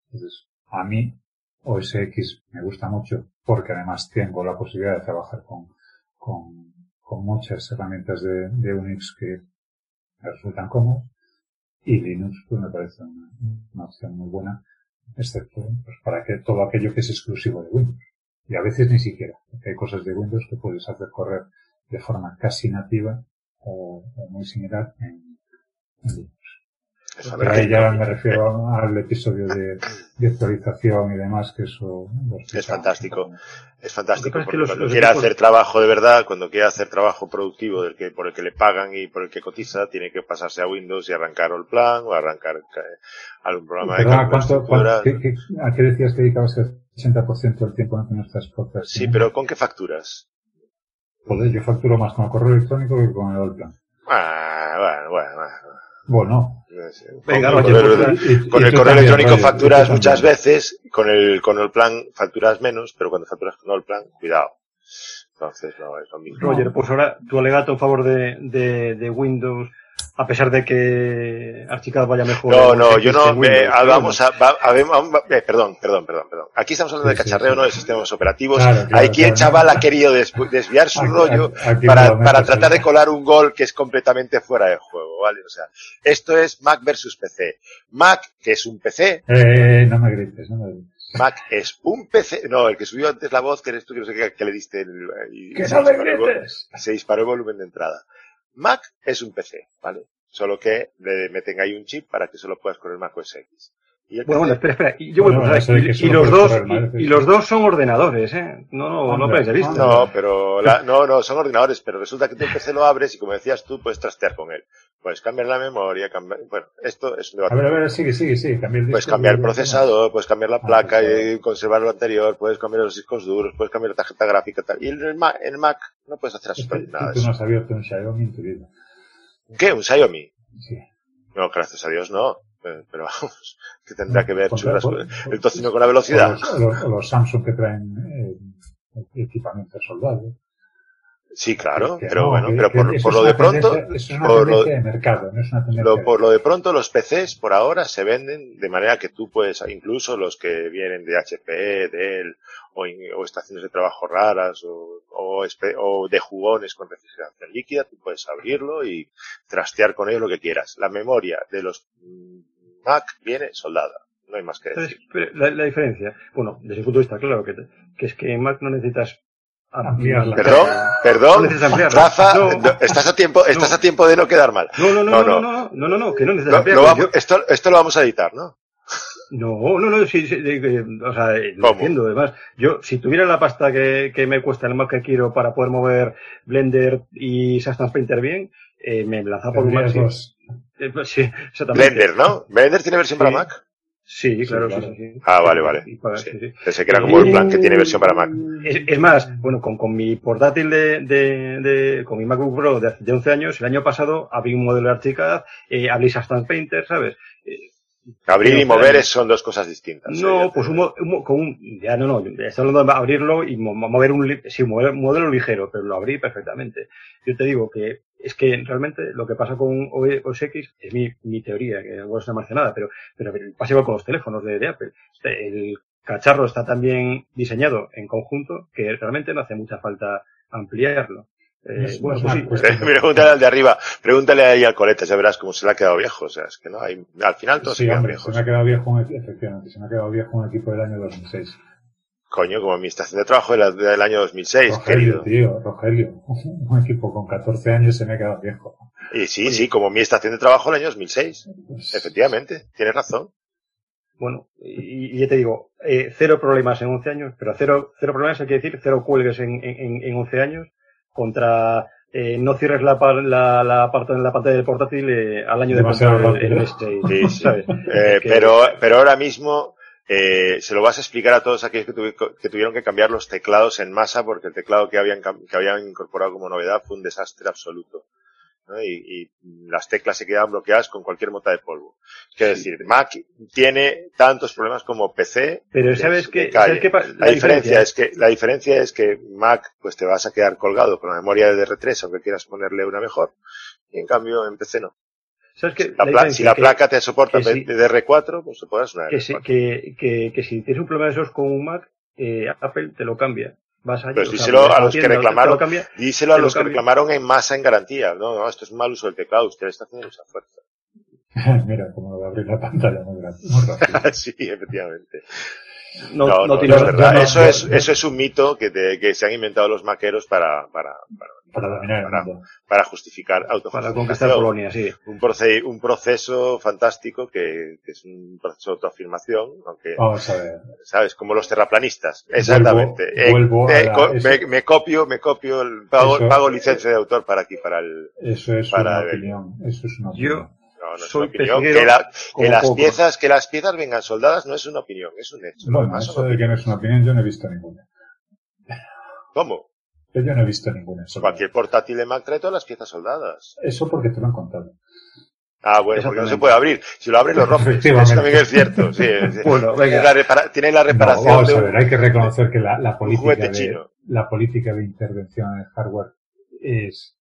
Entonces, a mí, OS X me gusta mucho porque además tengo la posibilidad de trabajar con, con, con muchas herramientas de, de Unix que resultan cómodas y Linux pues me parece una, opción muy buena excepto pues, para que todo aquello que es exclusivo de Windows y a veces ni siquiera porque hay cosas de Windows que puedes hacer correr de forma casi nativa o, o muy similar en, en Linux. Pero ahí ya me- refiero al episodio de, de actualización y demás, que eso Es fantástico. Es fantástico porque cuando los equipos- hacer trabajo de verdad, cuando quiere hacer trabajo productivo del que, por el que le pagan y por el que cotiza, tiene que pasarse a Windows y arrancar el plan o arrancar eh, algún programa de cálculo ¿cuánto, estructural. cuánto- qué- qué- ¿A qué decías que dedicabas el 80% del tiempo en nuestras podcasts? Sí, pero ¿con qué facturas? Joder, yo facturo más con el correo electrónico que con el plan. Ah, bueno, bueno, bueno. Bueno. Venga, con, oye, con el, pues, con el correo electrónico Roger, facturas muchas veces, con el, con el plan facturas menos, pero cuando facturas con el plan, cuidado. Entonces, no, es lo mismo. Roger, pues ahora tu alegato en favor de, de, de Windows, a pesar de que Archicad vaya mejor. No, no, yo no, Windows, eh, pero vamos a, va- a ver, eh, perdón, perdón, perdón, perdón. Aquí estamos hablando de cacharreo, no de sistemas operativos. Claro, claro, Hay quien, claro, chaval, ha querido des- desviar su Aquí- rollo aquí- aquí para, para tratar de colar un gol que es completamente fuera de juego, ¿vale? O sea, esto es Mac versus PC. Mac, que es un PC, Eh, no me grites, no me grites. Mac es un PC, no, el que subió antes la voz, que eres tú, que no sé qué, que le diste el, y ¡Que no me el grites! se disparó el volumen de entrada. Mac es un PC, ¿vale? Solo que le meten ahí un chip para que solo puedas correr Mac OS X. Bueno, bueno, espera, espera. Y, yo, Bueno, de que y, y los dos, mal, y, y los dos son ordenadores, ¿eh? No, no, no Hombre, penséis visto. hombre. No, pero la- no, no, son ordenadores, pero resulta que tú el PC lo abres y como decías tú, puedes trastear con él. Puedes cambiar la memoria, cambiar, bueno, esto es un debate. A ver, a ver, sigue, sigue, sigue. Cambiar el Puedes cambiar el procesador, puedes cambiar la Ah, placa pues, y conservar lo anterior, puedes cambiar los discos duros, puedes cambiar la tarjeta gráfica tal. Y en el Mac, en el Mac no puedes hacer absolutamente nada tú no has abierto un Xiaomi en tu vida. ¿Qué? ¿Un Xiaomi? Sí. No, gracias a Dios no. Eh, Pero vamos, que tendrá que ver por- por- el tocino con la velocidad. los, los- los Samsung que traen eh, equipamiento soldado. Sí, claro, Que pero no, bueno, que- pero por, eso por lo de pronto, tendencia- Eso es una por lo- de mercado, no es una tendencia Lo- de- por lo de pronto los PCs por ahora se venden de manera que tú puedes, incluso los que vienen de HP, Dell o, o estaciones de trabajo raras o, o, de jugones con refrigeración líquida, tú puedes abrirlo y trastear con ello lo que quieras. La memoria de los Mac viene soldada, no hay más que decir. Entonces, la, la diferencia, bueno, desde el punto de vista, claro, que, te- que es que en Mac no necesitas Ampliarla. Perdón, No perdón, necesitas ampliarla. Rafa, No. no, estás a tiempo, estás No. a tiempo de no quedar mal. No, no, no, No, no, no. no, no, no, no, no, que no necesitas No, ampliarla. esto, esto lo vamos a editar, ¿no? No, no, no, sí, o sea, eh, lo entiendo. Además, yo, si tuviera la pasta que, que me cuesta el Mac que quiero para poder mover Blender y Substance Painter bien, eh, me lanzaba por un Mac. Sí. Eh, pues exactamente. Blender, ¿no? Blender tiene versión para. Mac. Sí, claro, claro. sí, sí, sí. Ah, vale, vale. Pensé que era como el plan que tiene versión para Mac. Es, es más, bueno, con, con mi portátil de, de, de- con mi MacBook Pro de, hace- de 11 años, el año pasado abrí un modelo de Archicad, eh, abrí Substance Painter, ¿sabes? Eh, Abrir y mover son dos cosas distintas. ¿eh? no, Ya pues un, mo- un mo- con un, ya no, no, estoy hablando de abrirlo y mo- mover un, li- sí, mover un modelo ligero, pero lo abrí perfectamente. Yo te digo que es que realmente lo que pasa con OS X es mi, mi teoría, que no es una nada, pero, pero pasa igual con los teléfonos de, de Apple. Este, El cacharro está tan bien diseñado en conjunto que realmente no hace mucha falta ampliarlo. Eh, Es- bueno, es pues sí, Pregúntale al de arriba, pregúntale ahí al coleta, ya verás cómo se le ha quedado viejo. O sea, es que no hay, al final todos se Sí, quedan hombre, se me ha quedado viejo un, efectivamente, se me ha quedado viejo un equipo del año 2006. Coño, como mi estación de trabajo era del año 2006, Rogelio, querido. tío, Rogelio. Un equipo con 14 años se me ha quedado viejo. Y sí, sí, como mi estación de trabajo el año 2006. Pues, Efectivamente, tienes razón. Bueno, y, y ya te digo, eh, cero problemas en 11 años, pero cero, cero problemas hay que decir, cero cuelgues en, en, en 11 años contra eh, no cierres la, par- la, la, parte, la pantalla del portátil eh, al año de comprar el, el rápido. S6, Sí, sí. ¿sabes? Eh, Que- pero, pero ahora mismo eh, se lo vas a explicar a todos aquellos que, tuvi- que tuvieron que cambiar los teclados en masa porque el teclado que habían, que habían incorporado como novedad fue un desastre absoluto. ¿no? Y, y las teclas se quedaban bloqueadas con cualquier mota de polvo. Quiero decir, Mac tiene tantos problemas como PC. Pero ¿sabes pa- La diferencia es que, la diferencia es que Mac, pues te vas a quedar colgado con la memoria de DR3, aunque quieras ponerle una mejor. Y en cambio, en PC no. ¿Sabes? Si la, si la que- placa te soporta que sí. DR4, pues te podrás una que, si, DR4. que, que, que si tienes un problema de esos con un Mac, eh, Apple te lo cambia. Vas allí, Pero sea, díselo vas a la los que tienda, te reclamaron. lo cambia. Díselo a los que reclamaron en masa en garantía. No, no, esto es un mal uso del teclado. Usted está haciendo mucha fuerza. Mira cómo lo va a abrir la pantalla muy rápido. sí, efectivamente. No, No, no, no, tiene no es yo- verdad. yo no- eso, yo- es, yo- eso es un mito que, te- que se han inventado los maqueros para, para, para, Para dominar el para, mundo. para justificar para conquistar Polonia, sí. Un, proce- un proceso fantástico que, que es un proceso de autoafirmación, aunque, Vamos a ver. ¿sabes? Como los terraplanistas. Exactamente. Eh, vuelvo a eh, me, me copio, me copio, el, pago, Eso- pago licencia de autor para aquí, para el, Eso es Para una ver. opinión. Eso es una Yo- opinión. no, no es Soy una opinión. Que, la- que como las piezas, que las piezas vengan soldadas no es una opinión, es un hecho. Bueno, son eso de que no es una opinión, yo no he visto ninguna. ¿Cómo? Yo no he visto ninguna. eso. Cualquier portátil de Mac trae todas las piezas soldadas. Eso porque te lo han contado. Ah, bueno, porque no se puede abrir. Si lo abres, lo rompes. Efectivamente. Eso también es cierto. Sí, sí. Bueno, venga. la, repara- tiene la No, reparación vamos de a ver, hay que reconocer que la, la política de, chino. la política de intervención en el hardware es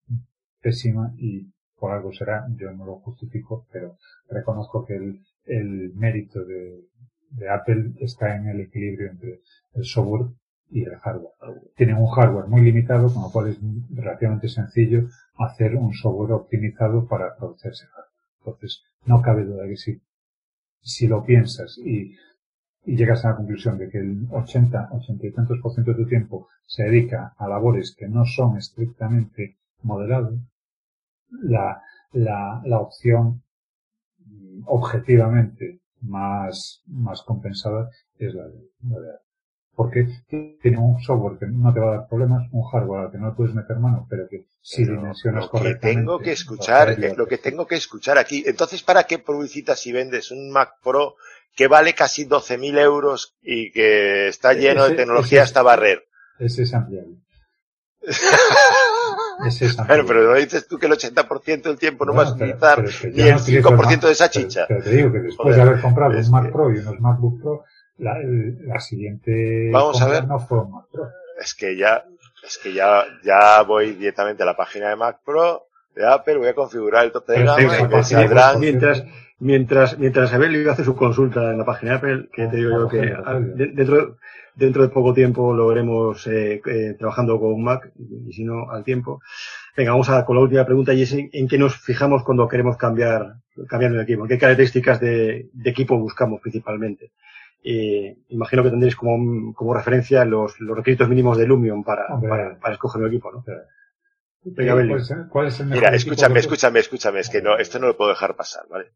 pésima y por algo será, yo no lo justifico, pero reconozco que el, el mérito de, de Apple está en el equilibrio entre el software y el hardware. Tienen un hardware muy limitado, con lo cual es relativamente sencillo hacer un software optimizado para aprovechar ese hardware. Entonces, no cabe duda que si, si lo piensas y, y llegas a la conclusión de que el 80, 80 y tantos por ciento de tu tiempo se dedica a labores que no son estrictamente modeladas, la, la, la opción mm, objetivamente más, más compensada es la de, la de. Porque tiene un software que no te va a dar problemas, un hardware al que no puedes meter mano, pero que si Pero dimensionas lo que correctamente. tengo que va a escuchar, lo que tengo que escuchar aquí. Entonces, ¿para qué publicitas y vendes un Mac Pro que vale casi 12.000 euros y que está lleno de tecnología ese- hasta barrer? Ese es ampliable. Es Bueno, ampliable. pero no dices tú que el 80% del tiempo no vas a Bueno, pero- utilizar pero es que ni el no utilizo 5% Mac- de esa pero- chicha. Pero, te digo que después Joder, de haber comprado un Mac que- Pro y unos MacBook Pro, la, la siguiente Vamos a ver. no fue un Mac Pro. Es que ya, es que ya, ya voy directamente a la página de Mac Pro de Apple, voy a configurar el tope de Pero gama y esa me saldrán, Mientras, mientras, mientras Abel hace su consulta en la página de Apple, que te digo yo que ah, dentro, dentro de poco tiempo lo veremos eh, eh, trabajando con Mac, y si no, al tiempo. Venga, vamos a con la última pregunta y es en, en qué nos fijamos cuando queremos cambiar, cambiar el equipo, en qué características de, de equipo buscamos principalmente. Eh, imagino que tendréis como, como referencia los, los requisitos mínimos de Lumion para, para, para escoger un equipo, ¿no? Venga, Abel. ¿Cuál es, el mejor Mira, escúchame, escúchame, escúchame, es que no, esto no lo puedo dejar pasar, ¿vale?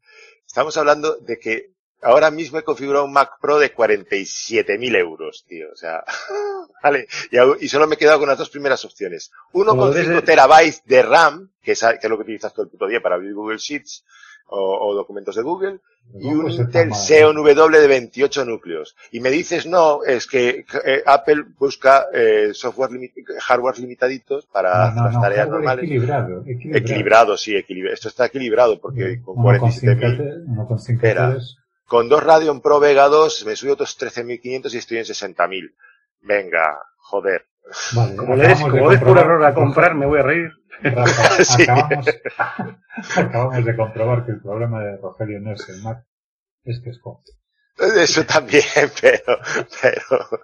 Estamos hablando de que ahora mismo he configurado un Mac Pro de 47.000 euros, tío, o sea, vale, y, solo me he quedado con las dos primeras opciones. Como 1,5 debes de- terabytes de RAM, que es, que es lo que utilizas todo el puto día para abrir Google Sheets, o, o documentos de Google y un puede ser Intel. Xeon W de 28 núcleos. Y me dices, no, es que eh, Apple busca eh, software limi- hardware limitaditos para No, no, las no, tareas normales. equilibrado, equilibrado. Equilibrado, sí, equilibrado. Esto está equilibrado porque con 47.000, 1,5 Era. T's, con dos Radeon Pro Vega 2 me subí otros 13.500 y estoy en 60.000. Venga, joder. Vale, Como le des, acabamos de como des por comprobar- error a comprar, me voy a reír. Rafa, Sí. acabamos, acabamos de comprobar que el problema de Rogelio no es el Mac, es que es cómodo. Eso también, pero, pero,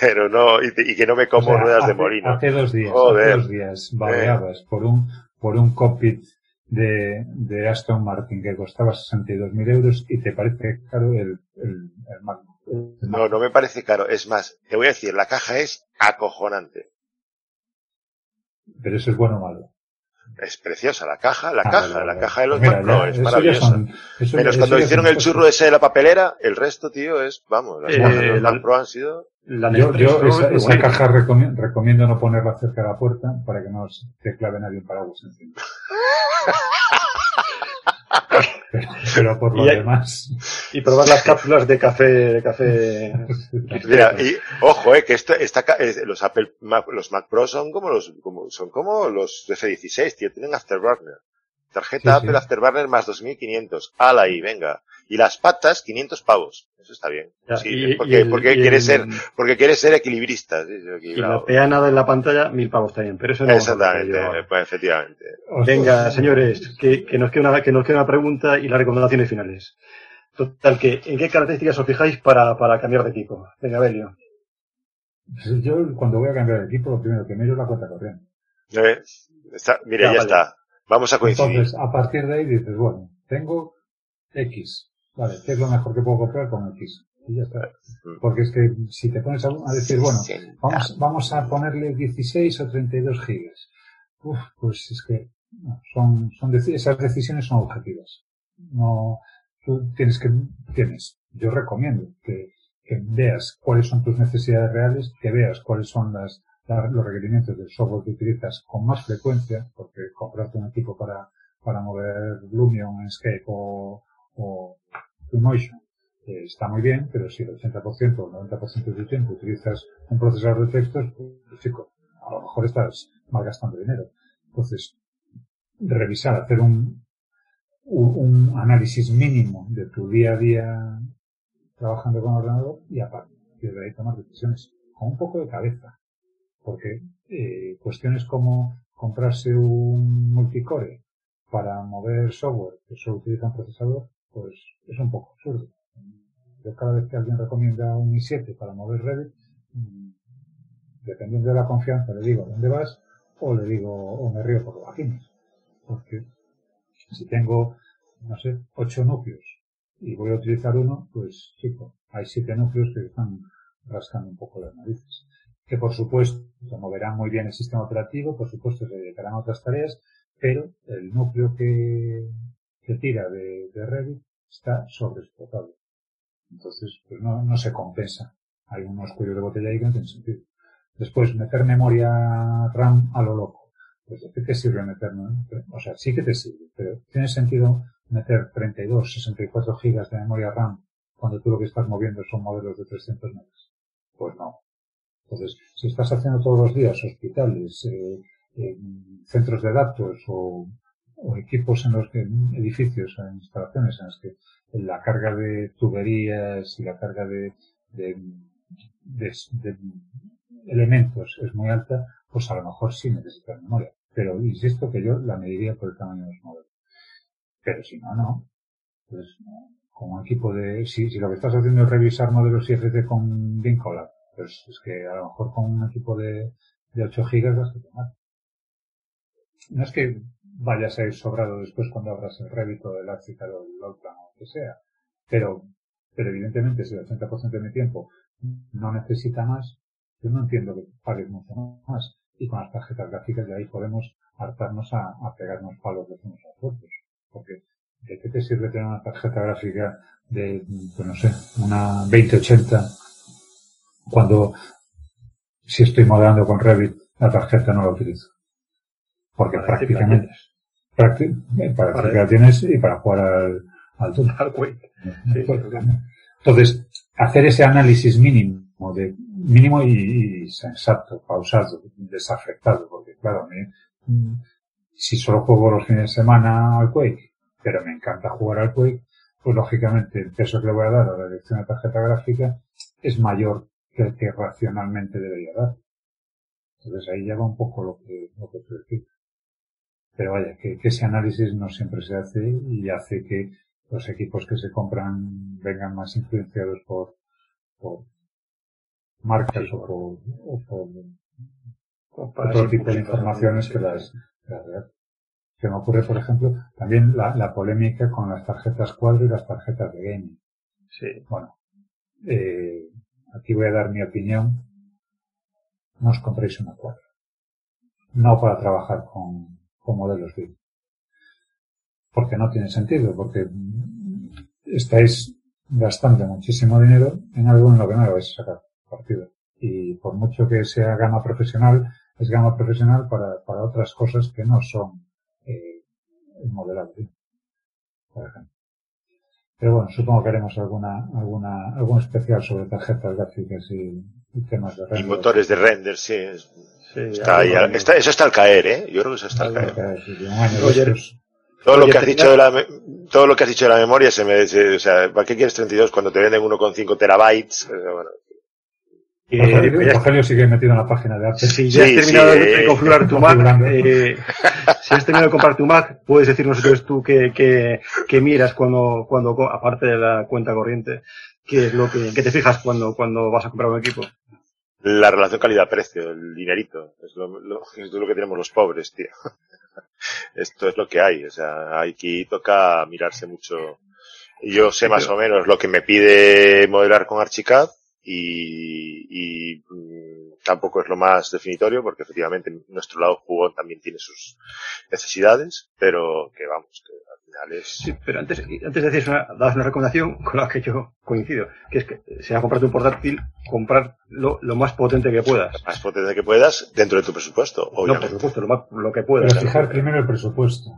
pero no, y, y que no me como O sea, ruedas de hace- molino. Hace dos días, Joder. hace dos días babeabas por un, por un cockpit de, de Aston Martin que costaba 62.000 euros y te parece caro el, el, el Mac. No, no me parece caro. Es más, te voy a decir, la caja es acojonante. Pero eso es bueno o malo. Es preciosa la caja, la Ah, caja, vale, la vale. caja de los Mira, Mac Pro ya, es maravillosa. son- eso- Menos eso cuando hicieron el churro ese de la papelera, el resto, tío, es, vamos, las Eh, cajas de los la- Pro han sido... La Yo, yo esa, caja recomi- recomiendo no ponerla cerca de la puerta para que no se te clave nadie un paraguas encima. pero, pero por lo Y hay- demás. Y probar las cápsulas de café, de café. Mira, y ojo, eh, que esto, esta, ca- los Apple, Mac, los Mac Pro son como los, como, son como los F16, tío, tienen Afterburner. Tarjeta Sí, sí. Apple Afterburner más 2500. Ala ahí, venga. Y las patas, 500 pavos. Eso está bien. Ya, Sí, y- porque, y el- porque quiere el- ser, porque quiere ser equilibrista. sí, Y la peana de la pantalla, mil pavos también. Pero eso no Exactamente, ello. pues efectivamente. Venga, señores, que, que nos queda una, que nos queda una pregunta y las recomendaciones finales. Total, que, ¿en qué características os fijáis para, para cambiar de equipo? Venga, Belio. Yo cuando voy a cambiar de equipo, lo primero que miro es la cuenta corriente. ¿Eh? Está- mira, Ya, ya, vale. está. Vamos a coincidir. Entonces, a partir de ahí dices, bueno, tengo X. Vale, ¿qué es lo mejor que puedo comprar con X? Y ya está. Porque es que si te pones a, a decir, bueno, vamos, vamos a ponerle 16 o 32 gigas. Uf, pues es que no, son, son esas decisiones son objetivas. No, tú tienes que, tienes, yo recomiendo que, que veas cuáles son tus necesidades reales, que veas cuáles son las, la- los requerimientos del software que utilizas con más frecuencia, porque comprarte un equipo para, para mover Lumion, Escape o, o Twinmotion eh, está muy bien, pero si el 80% o el 90% de tu tiempo utilizas un procesador de textos, pues chico, a lo mejor estás malgastando dinero. Entonces, revisar, hacer un, un, un análisis mínimo de tu día a día trabajando con ordenador y a partir de ahí tomar decisiones con un poco de cabeza. Porque eh, cuestiones como comprarse un multicore para mover software que solo utiliza un procesador, pues es un poco absurdo. Yo cada vez que alguien recomienda un i7 para mover Revit, mm, dependiendo de la confianza, le digo dónde vas o le digo o me río por los vagines. Porque si tengo, no sé, ocho núcleos y voy a utilizar uno, pues chico, hay siete núcleos que están rascando un poco las narices. Que por supuesto moverán muy bien el sistema operativo, por supuesto se dedicarán a otras tareas, pero el núcleo que, que tira de, de está sobreexplotado. Entonces, pues no, no se compensa. Hay unos cuellos de botella ahí que no tienen sentido. Después, meter memoria RAM a lo loco. Pues, ¿de qué te sirve meter? O sea, sí que te sirve, pero ¿tiene sentido meter 32, 64 gigas de memoria RAM cuando tú lo que estás moviendo son modelos de 300 megas? Pues no. Entonces, si estás haciendo todos los días hospitales, eh, centros de datos o, o equipos en los que, edificios, en instalaciones en las que la carga de tuberías y la carga de, de, de, de elementos es muy alta, pues a lo mejor sí necesitas memoria. Pero insisto que yo la mediría por el tamaño de los modelos. Pero si no, no. Pues como un equipo de, si, lo que estás haciendo es revisar modelos IFT con Vincolab, pues es que a lo mejor con un equipo de, de 8 gigas vas a tomar. No es que vayas a ir sobrado después cuando abras el Revit o el Arctical o el Outplan o lo que sea. Pero, pero evidentemente si el 80% de mi tiempo no necesita más, yo no entiendo que pagues mucho más. Y con las tarjetas gráficas de ahí podemos hartarnos a, a pegarnos palos los unos a otros. Porque, ¿de qué te sirve tener una tarjeta gráfica de, pues no sé, una 2080 cuando si estoy modelando con Revit la tarjeta no la utilizo? Porque prácticamente, plaquetas. para tienes y para jugar al, al, al Quake. Entonces, hacer ese análisis mínimo de mínimo y, sensato, pausado, desafectado, porque claro, si solo juego los fines de semana al Quake, pero me encanta jugar al Quake, pues lógicamente el peso que le voy a dar a la elección de tarjeta gráfica es mayor que el que racionalmente debería dar. Entonces ahí ya va un poco lo que, lo que tú decís. Pero vaya, que, ese análisis no siempre se hace y hace que los equipos que se compran vengan más influenciados por, por marcas o por, o por otro tipo de informaciones que las, que las Se me ocurre, por ejemplo, también la, la, polémica con las tarjetas cuadro y las tarjetas de gaming. Sí. Bueno, eh, aquí voy a dar mi opinión. No os compréis una cuadra. No para trabajar con, con modelos BIM. Porque no tiene sentido, porque estáis gastando muchísimo dinero en algo en lo que no vais a sacar partido. Y por mucho que sea gama profesional, es gama profesional para, para otras cosas que no son eh, el modelado, por ejemplo. Pero bueno, supongo que haremos alguna, alguna, algún especial sobre tarjetas gráficas y, temas de render. Y motores de render, sí. Está ahí, está, eso está al caer, ¿eh? Yo creo que eso está al caer. caer. todo lo que has dicho de la, todo lo que has dicho de la memoria se me, o sea, ¿para qué quieres 32 cuando te venden 1,5 terabytes? Bueno, eh, Rogelio sigue metido en la página de Apple. Si ya has terminado de configurar tu Mac, eh, si has terminado de comprar tu Mac, puedes decirnos tú que, que, que, miras cuando, cuando, aparte de la cuenta corriente, qué es lo que, que te fijas cuando, cuando vas a comprar un equipo. La relación calidad-precio, el dinerito, es lo, lo, es lo que tenemos los pobres, tío. Esto es lo que hay, o sea, aquí toca mirarse mucho. Yo sé más o menos lo que me pide modelar con Archicad, y, y mm, tampoco es lo más definitorio porque efectivamente nuestro lado jugón también tiene sus necesidades, pero que vamos, que al final es... Sí, pero antes, antes de decir una, una recomendación con la que yo coincido, que es que si a comprarte un portátil, comprar lo, lo, más potente que puedas. Lo más potente que puedas dentro de tu presupuesto, obviamente. No, por supuesto, lo, más, lo que puedas. Pero fijar primero el presupuesto.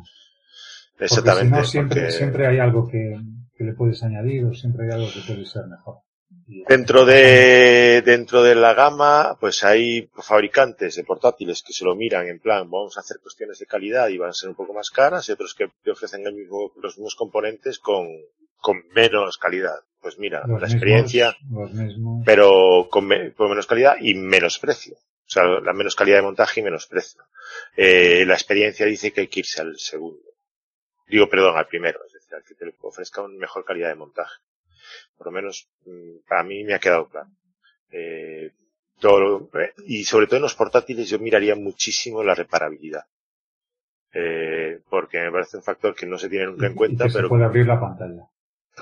Exactamente. Porque si no, siempre, siempre hay algo que, que le puedes añadir o siempre hay algo que puede ser mejor. Dentro de, dentro de la gama, pues hay fabricantes de portátiles que se lo miran en plan, vamos a hacer cuestiones de calidad y van a ser un poco más caras, y otros que te ofrecen el mismo, los mismos componentes con, con menos calidad. Pues mira, la experiencia, pero con, menos calidad y menos precio. O sea, la menos calidad de montaje y menos precio. Eh, la experiencia dice que hay que irse al segundo. Digo, perdón, al primero, es decir, al que te ofrezca una mejor calidad de montaje por lo menos mm, para mí me ha quedado claro. Eh, todo, eh, y sobre todo en los portátiles yo miraría muchísimo la reparabilidad. Eh, porque me parece un factor que no se tiene nunca en cuenta, que pero. Se puede abrir la pantalla.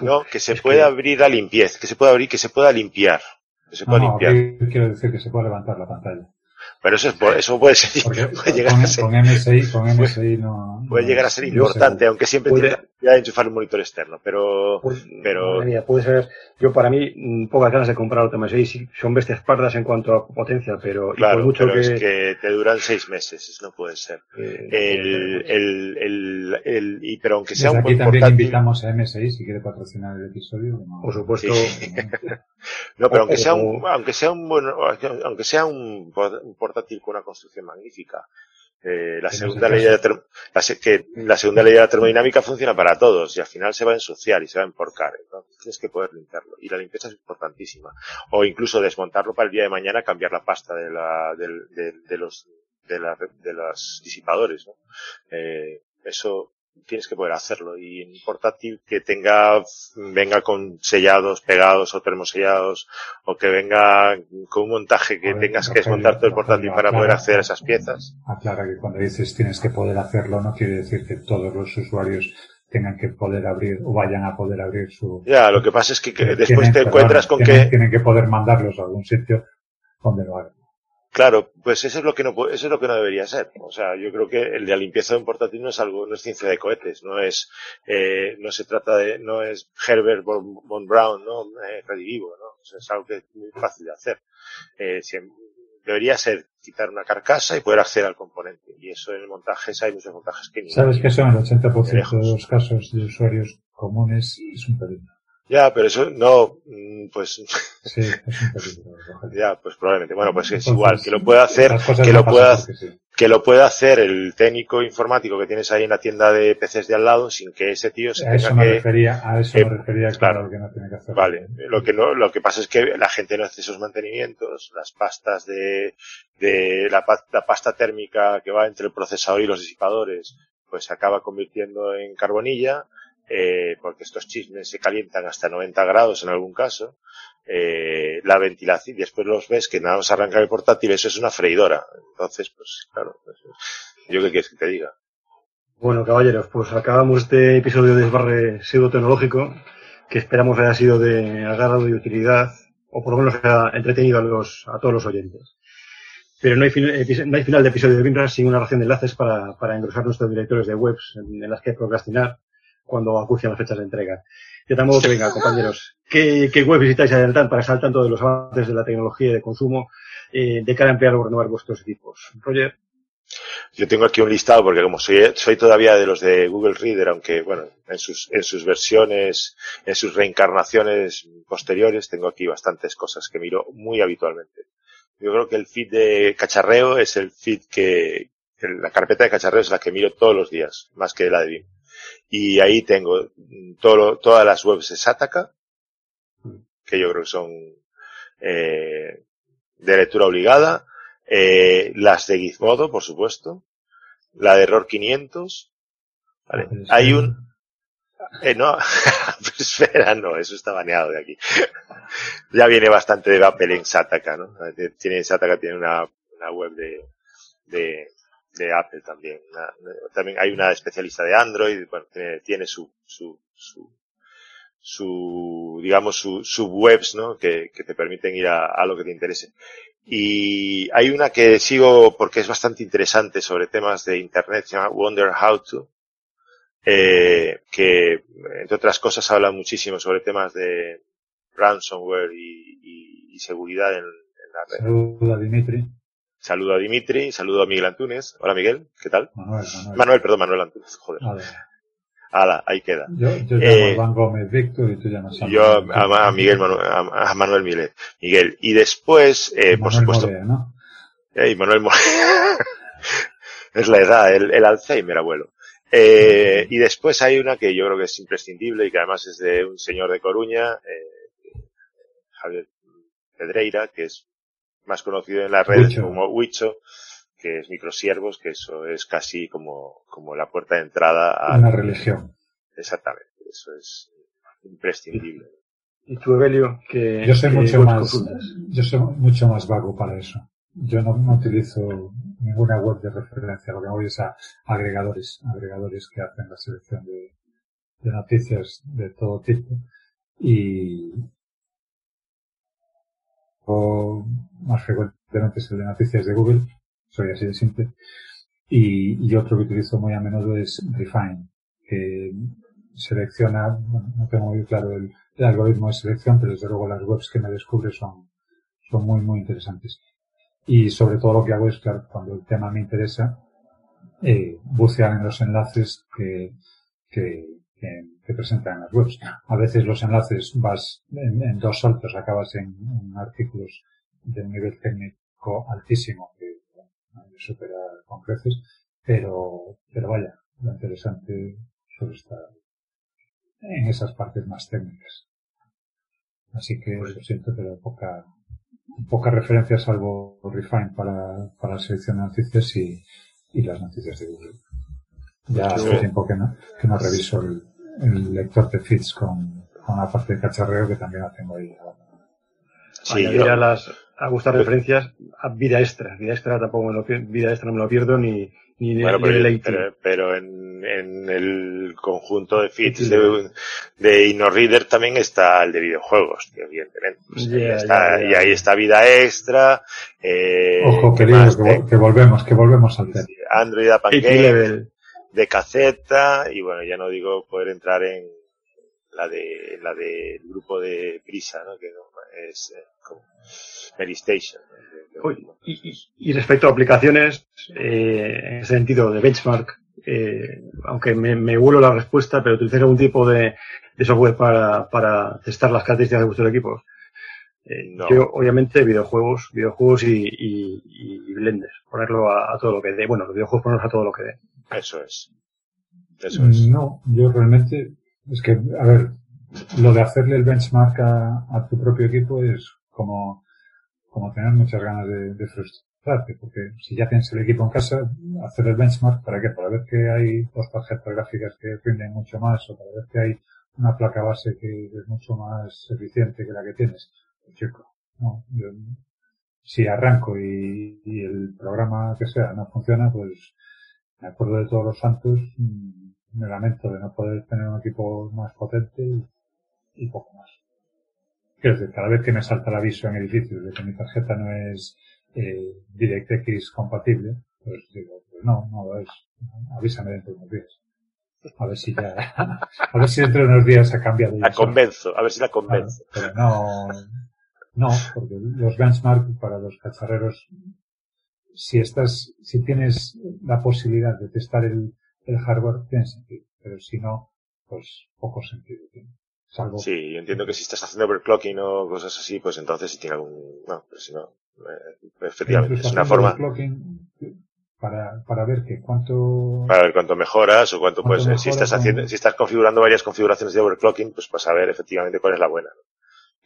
No, que se pueda abrir la limpieza, que se pueda abrir, que se pueda limpiar. Que se pueda limpiar. quiero decir que se puede levantar la pantalla. Pero eso, es, eso puede ser, puede llegar con, a ser, con MSI, con MSI no, puede llegar a ser importante, aunque siempre puede, tiene que enchufar un monitor externo, pero, pues, pero. Mía, puede ser, yo para mí, mm, pocas ganas de comprar otro MSI, son bestias pardas en cuanto a potencia, pero, claro, por mucho pero que... es que te duran seis meses, eso no puede ser. Eh, el, el, el, el, y, pero aunque sea Desde un aquí también portátil, invitamos a MSI si quiere patrocinar el episodio. No, por supuesto. Sí. no, pero aunque sea un, aunque sea un bueno, aunque sea un, portátil con una construcción magnífica, eh, la segunda ley de la, la, que la segunda ley de la termodinámica funciona para todos y al final se va a ensuciar y se va a emporcar. Entonces tienes que poder limpiarlo. Y la limpieza es importantísima. O incluso desmontarlo para el día de mañana, cambiar la pasta de la, de, de, de los, de, la, de los disipadores, ¿no? Eh, eso tienes que poder hacerlo. Y un portátil que tenga venga con sellados pegados o termosellados o que venga con un montaje que tengas que desmontar todo el portátil para poder a esas piezas. Aclara que cuando dices tienes que poder hacerlo no quiere decir que todos los usuarios tengan que poder abrir o vayan a poder abrir su ya lo que pasa es que, que después te encuentras con tienen, que tienen que poder mandarlos a algún sitio donde lo hagan Claro, pues eso es lo que no eso es lo que no debería ser. O sea, yo creo que el de la limpieza de un portátil no es algo, no es ciencia de cohetes, no es, eh, no se trata de, no es Herbert von, von Braun, no, eh, redivivo, ¿no? O sea, es algo que es muy fácil de hacer. Eh, si, debería ser quitar una carcasa y poder acceder al componente. Y eso en el montaje, hay muchos montajes que ni... Sabes que son el 80% de los casos de usuarios comunes es un peligro. Ya, pero eso no, mm, pues. Sí, es ya, pues probablemente. Bueno, pues es igual, que lo pueda hacer, que lo pueda, sí. que lo pueda hacer el técnico informático que tienes ahí en la tienda de PCs de al lado sin que ese tío se a tenga eso me que, refería, a eso eh, me refería, claro, que no tiene que hacer. Vale, lo que no, lo que pasa es que la gente no hace esos mantenimientos, las pastas de, de la, la pasta térmica que va entre el procesador y los disipadores, pues se acaba convirtiendo en carbonilla, eh, porque estos chismes se calientan hasta 90 grados en algún caso, eh, la ventilación, después los ves que nada más arrancar el portátil, eso es una freidora. Entonces, pues claro, pues, yo qué quieres que te diga. Bueno, caballeros, pues acabamos este episodio de Desbarre Pseudo-Tecnológico, que esperamos haya sido de agrado y utilidad, o por lo menos haya entretenido a, los, a todos los oyentes. Pero no hay, no hay final de episodio de Bimbras sin una ración de enlaces para, para engrosar nuestros directores de webs en las que procrastinar cuando acucian las fechas de entrega. De tal modo que venga, compañeros, ¿qué, qué web visitáis adelantar para estar al tanto de los avances de la tecnología y de consumo eh, de cara a emplear o renovar vuestros equipos? Roger. Yo tengo aquí un listado porque como soy, soy todavía de los de Google Reader, aunque bueno, en sus, en sus versiones, en sus reencarnaciones posteriores, tengo aquí bastantes cosas que miro muy habitualmente. Yo creo que el feed de cacharreo es el feed que, la carpeta de cacharreo es la que miro todos los días, más que la de BIM. Y ahí tengo mm, todo, todas las webs de Sataka, que yo creo que son eh, de lectura obligada, eh, las de Gizmodo, por supuesto, la de Error 500, ¿vale? Es Hay un, eh, no, pues espera, no, eso está baneado de aquí. ya viene bastante de Apple en Sataka, ¿no? Tiene, Sataka tiene una, una web de, de, de Apple también. También hay una especialista de Android, bueno, tiene, tiene su, su, su, su, digamos, su, subwebs, ¿no? Que, que te permiten ir a, a lo que te interese. Y hay una que sigo porque es bastante interesante sobre temas de Internet, se llama Wonder How To, eh, que, entre otras cosas, habla muchísimo sobre temas de ransomware y, y- y seguridad en, en la red. Saluda Dimitri. Saludo a Dimitri, saludo a Miguel Antunes. Hola Miguel, ¿qué tal? Manuel, Manuel. Manuel, perdón, Manuel Antunes, joder. Vale. Ala, ahí queda. Yo, yo llamo Eh, a Van Gómez Víctor y tú llamas a Yo a, a Miguel, Manu- a, a Manuel Miguel. Miguel. Y después, eh, por Manuel supuesto, Morea, ¿no? Eh, y Manuel Mo- es la edad, el, el Alzheimer, abuelo. Eh, y después hay una que yo creo que es imprescindible y que además es de un señor de Coruña, eh, Javier Pedreira, que es más conocido en las redes Huicho. como Huicho, que es microsiervos, que eso es casi como, como la puerta de entrada a... Una religión. Exactamente, eso es imprescindible. Y tú, Evelio, que... Yo soy que mucho más, consultas. yo soy mucho más vago para eso. Yo no, no utilizo ninguna web de referencia, lo que voy es a agregadores, agregadores que hacen la selección de, de noticias de todo tipo. Y más frecuentemente es el de noticias de Google, soy así de simple. Y, y otro que utilizo muy a menudo es Refine, que selecciona, no tengo muy claro el, el algoritmo de selección, pero desde luego las webs que me descubre son, son muy, muy interesantes. Y sobre todo lo que hago es, claro, cuando el tema me interesa, eh, bucear en los enlaces que, que, que, que presentan en las webs. A veces los enlaces vas en, en dos saltos, acabas en, en artículos de un nivel técnico altísimo que bueno, supera con creces, pero, pero vaya, lo interesante suele estar en esas partes más técnicas. Así que lo siento, pero poca, poca referencia salvo Refine para, para la selección de noticias y, y las noticias de Google. Ya hace tiempo que no, que no reviso el, el lector de feeds con, con la parte de cacharreo que también la tengo ahí. Sí, añadir yo- a las a gustar referencias a vida extra. Vida extra tampoco me lo vida extra no me lo pierdo ni ni de, Bueno, de pero, deleite. pero, pero en, en el conjunto de feeds de, de InnoReader también está el de videojuegos, evidentemente. Pues ahí está-. Y ahí está vida extra. Eh, Ojo, ¿qué querido, que, De- vol- que volvemos, que volvemos al tema. Android App level. De caseta, y bueno, ya no digo poder entrar en, la de la del grupo de Prisa, ¿no? que es eh, como Station. Y, y, respecto a aplicaciones, eh, en ese sentido de benchmark, eh, aunque me, me vuelo la respuesta, pero utilizar algún tipo de, de software para, para testar las características de vuestro equipo. Eh, Yo, obviamente, videojuegos, videojuegos y, y, y Blender. Ponerlo a, a, todo lo que dé. Bueno, los videojuegos ponerlos a todo lo que dé. Eso es. Eso es. No, yo realmente, es que, a ver, lo de hacerle el benchmark a, a tu propio equipo es como, como tener muchas ganas de, frustrarte, porque si ya tienes el equipo en casa, hacer el benchmark, ¿para qué? Para ver que hay dos tarjetas gráficas que rinden mucho más, o para ver que hay una placa base que es mucho más eficiente que la que tienes. Chico, no, si arranco y, el programa que sea no funciona, pues me acuerdo de todos los santos, mm, me lamento de no poder tener un equipo más potente y, y poco más. Quiero decir, cada vez que me salta el aviso en edificios de que mi tarjeta no es eh, DirectX compatible, pues digo, pues no, no lo es. Avísame dentro de unos días. A ver si ya, a ver si dentro de unos días ha cambiado. La convenzo, a ver si la convenzo. pero no, no, porque los benchmark para los cacharreros, si estás, si tienes la posibilidad de testar el, el hardware, tiene sentido. Pero si no, pues poco sentido tiene. Salvo... Sí, yo entiendo que si estás haciendo overclocking o cosas así, pues entonces si tiene algún, no, pero si no, eh, efectivamente, es una forma para, para ver que cuánto para ver cuánto mejoras o cuánto, cuánto pues si estás haciendo si estás configurando varias configuraciones de overclocking pues para saber efectivamente cuál es la buena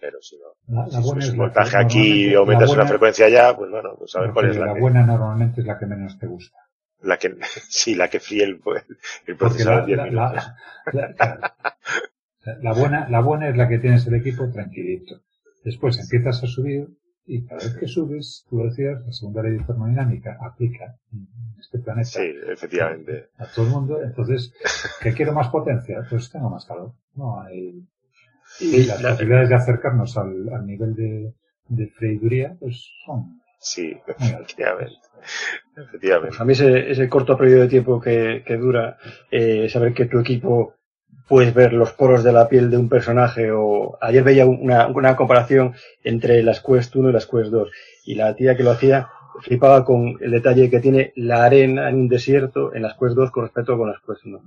pero si no la, la si buena es voltaje aquí y aumentas buena, una frecuencia ya pues bueno pues a ver cuál es la, la que, buena normalmente es la que menos te gusta la que sí la que fríe el, el procesador la, 10 minutos la, buena la buena es la que tienes el equipo tranquilito después empiezas a subir y cada vez que subes, tú decías, la segunda ley de termodinámica aplica en este planeta. Sí, efectivamente. A, todo el mundo. Entonces, ¿qué quiero más potencia? Pues tengo más calor. No hay. Y las la, posibilidades de acercarnos al, al nivel de, de freiduría, pues son. Sí, efectivamente. efectivamente. Pues a mí ese, ese corto periodo de tiempo que, que dura, eh, saber que tu equipo puedes ver los poros de la piel de un personaje o ayer veía una, una comparación entre las Quest 1 y las Quest 2 y la tía que lo hacía flipaba con el detalle que tiene la arena en un desierto en las Quest 2 con respecto con las Quest 1.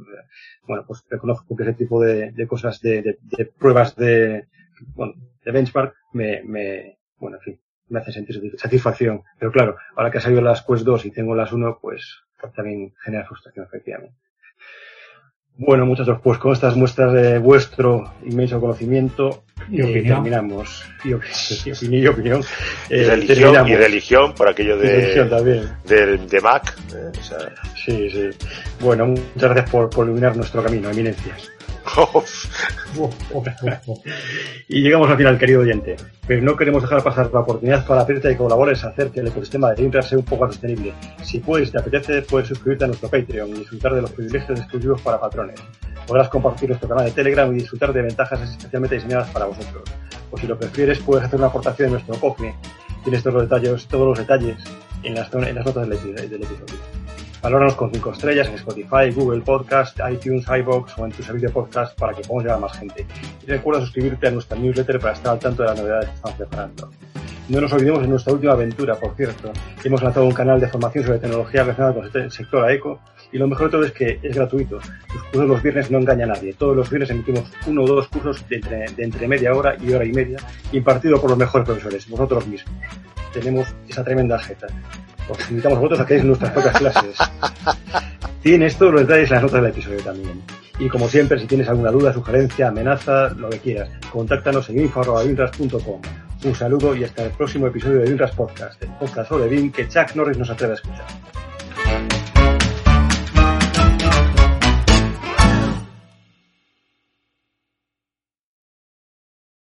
Bueno, pues reconozco que ese tipo de, de cosas, de, de, de, pruebas de, bueno, de benchmark me, me, bueno, en fin, me hace sentir satisfacción. Pero claro, ahora que ha salido las Quest 2 y tengo las 1, pues también genera frustración, efectivamente. Bueno, muchachos, pues con estas muestras de vuestro inmenso conocimiento y eh, terminamos. Y, op y, opinión, y opinión. Eh, y, religión, y religión, por aquello de, de, de, Mac. Eh, o sea. Sí, sí. Bueno, muchas gracias por, por iluminar nuestro camino, eminencias. y llegamos al final, querido oyente. Pero no queremos dejar pasar la oportunidad para pedirte que colabores a hacer que el ecosistema de Intra sea un poco más sostenible. Si puedes, te apetece, puedes suscribirte a nuestro Patreon y disfrutar de los privilegios exclusivos para patrones. Podrás compartir nuestro canal de Telegram y disfrutar de ventajas especialmente diseñadas para vosotros. O si lo prefieres, puedes hacer una aportación en nuestro Coffee. Tienes todos los detalles, todos los detalles en las, en las notas del, del episodio. Valóranos con 5 estrellas en Spotify, Google Podcast, iTunes, iBox o en tu servicio de podcast para que podamos llegar a más gente. Y recuerda suscribirte a nuestra newsletter para estar al tanto de las novedades que estamos preparando. No nos olvidemos de nuestra última aventura, por cierto. Hemos lanzado un canal de formación sobre tecnología relacionada con el sector AECO y lo mejor de todo es que es gratuito. Los cursos los viernes no engaña a nadie. Todos los viernes emitimos uno o dos cursos de entre, de entre media hora y hora y media impartido por los mejores profesores, vosotros mismos. Tenemos esa tremenda jeta. Os invitamos a vosotros a que nuestras propias clases. Tienes todos los detalles en las notas del episodio también. Y como siempre, si tienes alguna duda, sugerencia, amenaza, lo que quieras, contáctanos en info.vinras.com. Un saludo y hasta el próximo episodio de Vinras Podcast, el podcast sobre BIM que Chuck Norris nos atreve a escuchar.